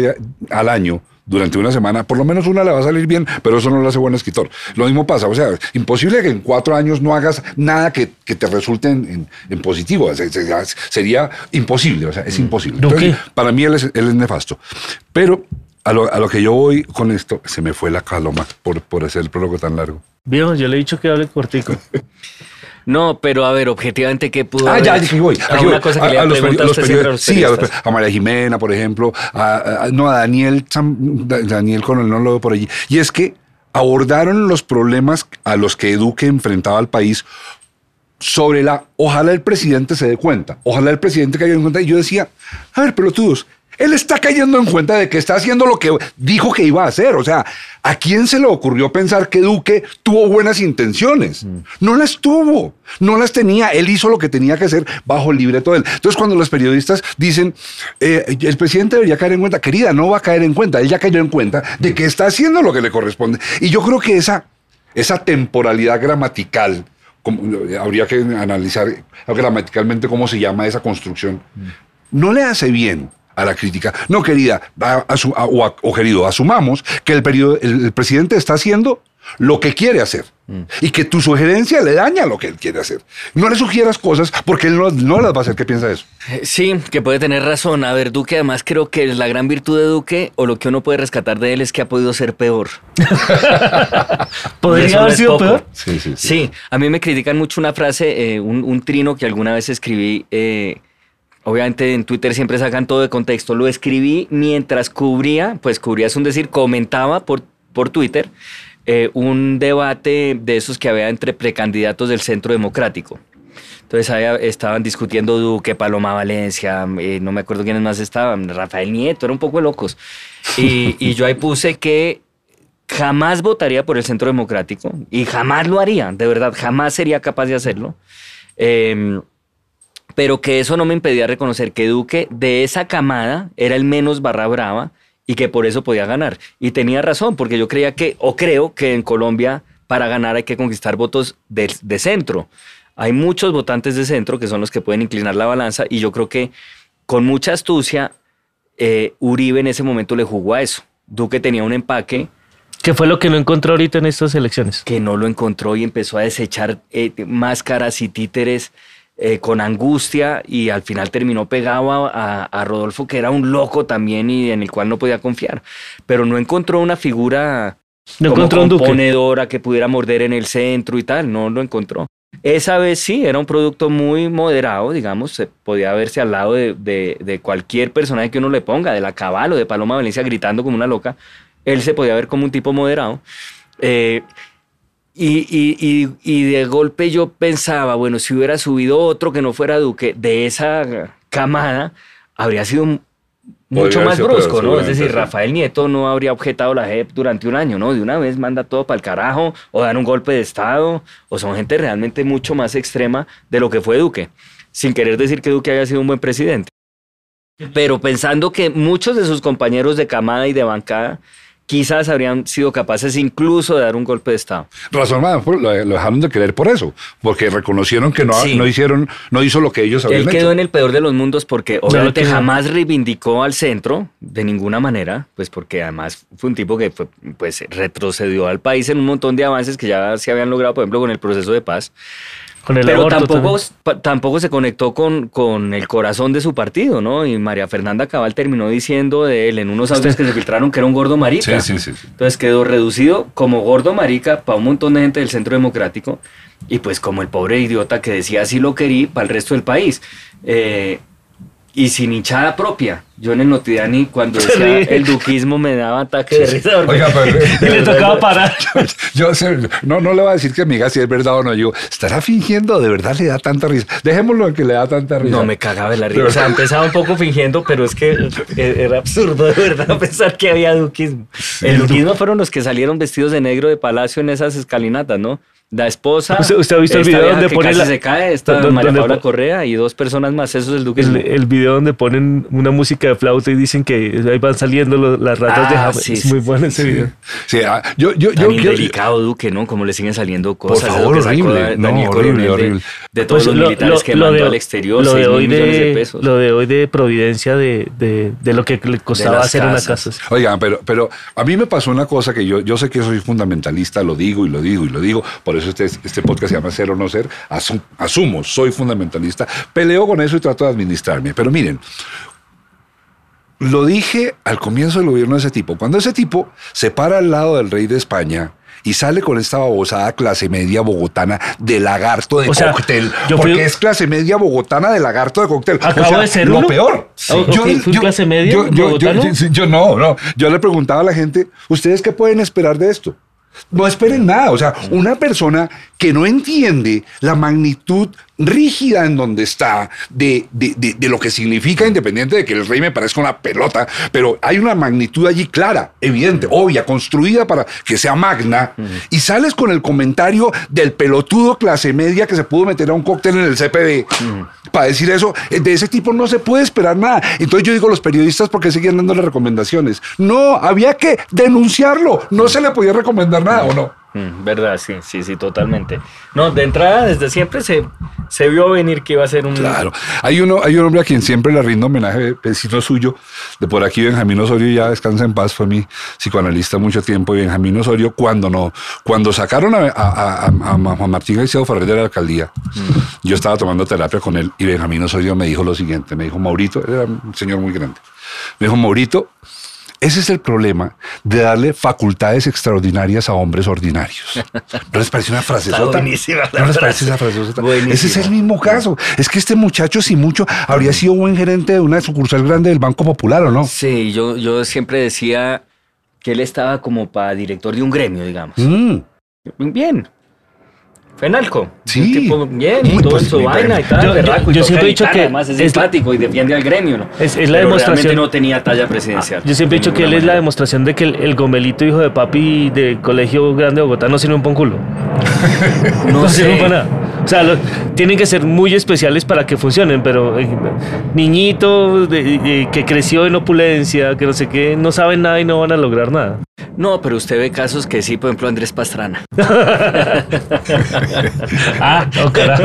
al año, durante una semana, por lo menos una le va a salir bien, pero eso no lo hace buen escritor. Lo mismo pasa, o sea, imposible que en cuatro años no hagas nada que, que te resulte en, en- en positivo. Se- se- Sería imposible, o sea, es imposible. Duque. Entonces, para mí él es, él es nefasto. Pero a lo, a lo que yo voy con esto, se me fue la caloma por, por hacer el prólogo tan largo. Viejo, yo le he dicho que hable cortico. No, pero a ver, objetivamente, ¿qué pudo Ah, haber ya, aquí voy. Aquí una voy. cosa que le a a los periodistas- sí, a, los María Jimena, por ejemplo, a, no, a Daniel, Daniel Coronel, no lo veo por allí. Y es que abordaron los problemas a los que Duque enfrentaba al país sobre la, ojalá el presidente se dé cuenta, ojalá el presidente caiga en cuenta. Y yo decía, a ver, pelotudos, él está cayendo en cuenta de que está haciendo lo que dijo que iba a hacer. O sea, ¿a quién se le ocurrió pensar que Duque tuvo buenas intenciones? No las tuvo, no las tenía. Él hizo lo que tenía que hacer bajo el libreto de él. Entonces, cuando los periodistas dicen, eh, el presidente debería caer en cuenta, querida, no va a caer en cuenta. Él ya cayó en cuenta de que está haciendo lo que le corresponde. Y yo creo que esa, esa temporalidad gramatical, como- habría que analizar gramaticalmente cómo se llama esa construcción, no le hace bien a la crítica. No, querida, a- asu- a- o, a- o querido, asumamos que el, periodo- el- el presidente está haciendo lo que quiere hacer y que tu sugerencia le daña lo que él quiere hacer. No le sugieras cosas porque él no, no las va a hacer. ¿Qué piensa de eso? Eh, Sí, que puede tener razón. A ver, Duque, además creo que la gran virtud de Duque, o lo que uno puede rescatar de él, es que ha podido ser peor. ¿Podría haber sido poco. peor? Sí, sí, Sí, a mí me critican mucho una frase, eh, un, un trino que alguna vez escribí. eh, obviamente en Twitter siempre sacan todo de contexto. Lo escribí mientras cubría, pues cubría es un decir, comentaba por, por Twitter eh, un debate de esos que había entre precandidatos del Centro Democrático. Entonces ahí estaban discutiendo Duque, Paloma Valencia, eh, no me acuerdo quiénes más estaban, Rafael Nieto, era un poco locos. Y, y yo ahí puse que jamás votaría por el Centro Democrático y jamás lo haría, de verdad, jamás sería capaz de hacerlo. Eh, pero que eso no me impedía reconocer que Duque de esa camada era el menos barra brava y que por eso podía ganar. Y tenía razón, porque yo creía que, o creo que en Colombia para ganar hay que conquistar votos de, de centro. Hay muchos votantes de centro que son los que pueden inclinar la balanza y yo creo que con mucha astucia eh, Uribe en ese momento le jugó a eso. Duque tenía un empaque ¿Qué fue lo que no encontró ahorita en estas elecciones? que no lo encontró y empezó a desechar eh, máscaras y títeres eh, con angustia y al final terminó pegado a, a- a Rodolfo, que era un loco también y en el cual no podía confiar. Pero no encontró una figura No como encontró un duque. que pudiera morder en el centro y tal, no lo encontró. Esa vez sí, era un producto muy moderado, digamos, se podía verse al lado de, de- de cualquier personaje que uno le ponga, de la Cabal o de Paloma Valencia gritando como una loca, él se podía ver como un tipo moderado. Eh, y, y- y- y de golpe yo pensaba, bueno, si hubiera subido otro que no fuera Duque de esa camada, habría sido mucho más peor, brusco, ¿no? Es decir. Rafael Nieto no habría objetado la JEP durante un año, ¿no? De una vez manda todo para el carajo, o dan un golpe de Estado, o son gente realmente mucho más extrema de lo que fue Duque, sin querer decir que Duque haya sido un buen presidente. Pero pensando que muchos de sus compañeros de camada y de bancada quizás habrían sido capaces incluso de dar un golpe de Estado. Razón, lo, lo dejaron de querer por eso, porque reconocieron que no, Sí. no hicieron, no hizo lo que ellos habían Él hecho. quedó en el peor de los mundos porque obviamente jamás reivindicó al centro de ninguna manera, pues porque además fue un tipo que fue, pues retrocedió al país en un montón de avances que ya se habían logrado, por ejemplo, con el proceso de paz. Con el Pero tampoco, tampoco se conectó con, con el corazón de su partido, ¿no? Y María Fernanda Cabal terminó diciendo de él en unos audios que se filtraron que era un gordo marica. Sí, sí, sí, sí. Entonces quedó reducido como gordo marica para un montón de gente del centro democrático y pues como el pobre idiota que decía así lo querí para el resto del país. Eh, y sin hinchada propia. Yo en el Notidiani cuando decía el duquismo me daba ataque de risa. Oiga, pero- Y le tocaba parar. Yo sé, no, no le voy a decir que me diga si es verdad o no. Yo, ¿estará fingiendo? ¿De verdad le da tanta risa? Dejémoslo en que le da tanta risa. No, me cagaba de la risa. O sea, empezaba un poco fingiendo, pero es que eh, era absurdo de verdad pensar que había duquismo. El duquismo fueron los que salieron vestidos de negro de palacio en esas escalinatas, ¿no? La esposa. ¿Usted- usted ha visto el video donde pone casi la- se cae, esta donde- María Paula Correa y dos personas más. Eso es el duquismo. El, el video donde ponen una música de flauta y dicen que ahí van saliendo lo- las ratas de Ah, James. sí, es sí, muy bueno ese video. Sí, ah, yo, yo, Tan yo, yo- indelicado Duque, ¿no? Como le siguen saliendo Por cosas. eso favor, horrible. No, horrible, Coronel de- horrible. De, todos Pues los lo- militares lo- que lo mandó de- al exterior, lo 6 de mil hoy millones de de, pesos. lo de hoy de Providencia de, de, de lo que le costaba hacer una casa. Oigan, pero, pero a mí me pasó una cosa que yo, yo sé que soy fundamentalista, lo digo y lo digo y lo digo, por eso este, este podcast se llama Ser o No Ser, Asu- asumo, soy fundamentalista, peleo con eso y trato de administrarme. Pero miren, lo dije al comienzo del gobierno de ese tipo, cuando ese tipo se para al lado del rey de España y sale con esta babosada clase media bogotana de lagarto de O sea, cóctel, yo porque fui- es clase media bogotana de lagarto de cóctel. O Acabo sea, de ser lo uno. peor. Yo no, no. Yo le preguntaba a la gente, ¿ustedes qué pueden esperar de esto? No esperen nada. O sea, una persona que no entiende la magnitud rígida en donde está de, de- de- de lo que significa, independiente de que el rey me parezca una pelota, pero hay una magnitud allí clara, evidente, obvia, construida para que sea magna, y sales con el comentario del pelotudo clase media que se pudo meter a un cóctel en el CPD para decir eso, de ese tipo no se puede esperar nada. Entonces yo digo, los periodistas, ¿por qué seguían dándole recomendaciones? No, había que denunciarlo, no se le podía recomendar nada, ¿o no? Mm, Verdad, sí, sí, sí, totalmente. No, de entrada, desde siempre se, se vio venir que iba a ser un... Claro. Hay uno, hay un hombre a quien siempre le rindo homenaje, vecino suyo, de por aquí, Benjamín Osorio, ya descansa en paz, fue mi psicoanalista mucho tiempo, y Benjamín Osorio, cuando no, cuando sacaron a, a- a- a- Martín García Ferrer de la alcaldía, yo estaba tomando terapia con él, y Benjamín Osorio me dijo lo siguiente, me dijo, Maurito, era un señor muy grande, me dijo, Maurito, ese es el problema de darle facultades extraordinarias a hombres ordinarios. ¿No les parece una frase ¿No les parece esa frase? Ese es el mismo caso. Es que este muchacho, si mucho, habría sido buen gerente de una sucursal grande del Banco Popular, ¿o no? Sí, yo, yo siempre decía que él estaba como para director de un gremio, digamos. Mm. Bien. Fenalco. Sí. Un tipo bien, Muy todo en su vaina y tal. Yo- yo- yo siempre he dicho que Además es es- simpático y defiende al gremio, ¿no? Es- es la Pero demostración- realmente no tenía talla presidencial. Yo siempre he dicho que él es la demostración de que el, el gomelito hijo de papi de colegio grande de Bogotá no sirve un pon culo. No No sé. sirve para nada. O sea, lo- tienen que ser muy especiales para que funcionen, pero eh, niñito de- de- que creció en opulencia, que no sé qué, no saben nada y no van a lograr nada. No, pero usted ve casos que sí, por ejemplo, Andrés Pastrana. Ah, oh, carajo.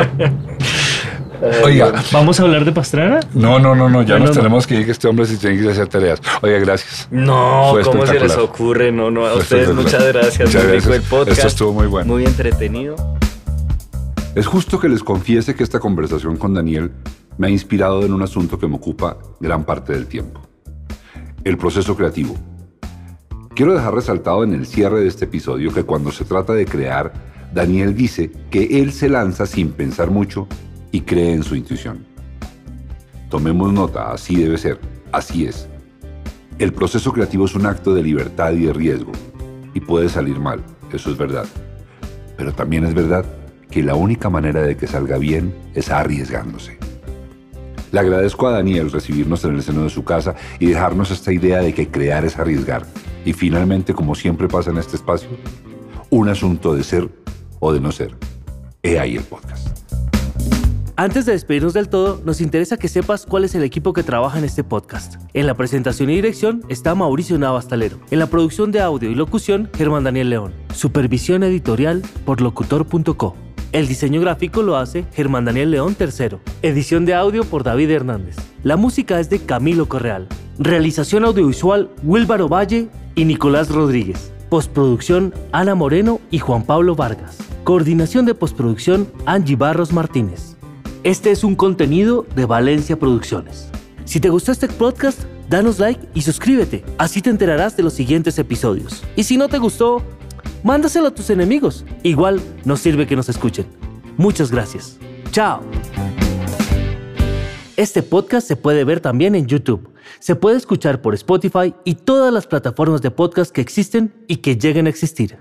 Oiga, ¿Vamos a hablar de Pastrana? no, no, no, no, ya No, nos no, no. tenemos que ir, que este hombre sí tiene que hacer tareas. Oiga, gracias. No, Fue ¿cómo se les ocurre? No, no, a Fue ustedes muchas gracias. Muchas gracias. el podcast. Esto estuvo muy bueno. Muy entretenido. Es justo que les confiese que esta conversación con Daniel me ha inspirado en un asunto que me ocupa gran parte del tiempo. El proceso creativo. Quiero dejar resaltado en el cierre de este episodio que cuando se trata de crear, Daniel dice que él se lanza sin pensar mucho y cree en su intuición. Tomemos nota, así debe ser, así es. El proceso creativo es un acto de libertad y de riesgo, y puede salir mal, eso es verdad. Pero también es verdad que la única manera de que salga bien es arriesgándose. Le agradezco a Daniel recibirnos en el seno de su casa y dejarnos esta idea de que crear es arriesgar. Y finalmente, como siempre pasa en este espacio, un asunto de ser o de no ser. He ahí el podcast. Antes de despedirnos del todo, nos interesa que sepas cuál es el equipo que trabaja en este podcast. En la presentación y dirección está Mauricio Navastalero. En la producción de audio y locución, Germán Daniel León. Supervisión editorial por locutor.co. El diseño gráfico lo hace Germán Daniel León III. Edición de audio por David Hernández. La música es de Camilo Correal. Realización audiovisual Wilbaro Valle y Nicolás Rodríguez. Postproducción Ana Moreno y Juan Pablo Vargas. Coordinación de postproducción Angie Barros Martínez. Este es un contenido de Valencia Producciones. Si te gustó este podcast, danos like y suscríbete. Así te enterarás de los siguientes episodios. Y si no te gustó, mándaselo a tus enemigos. Igual nos sirve que nos escuchen. Muchas gracias. Chao. Este podcast se puede ver también en YouTube. Se puede escuchar por Spotify y todas las plataformas de podcast que existen y que lleguen a existir.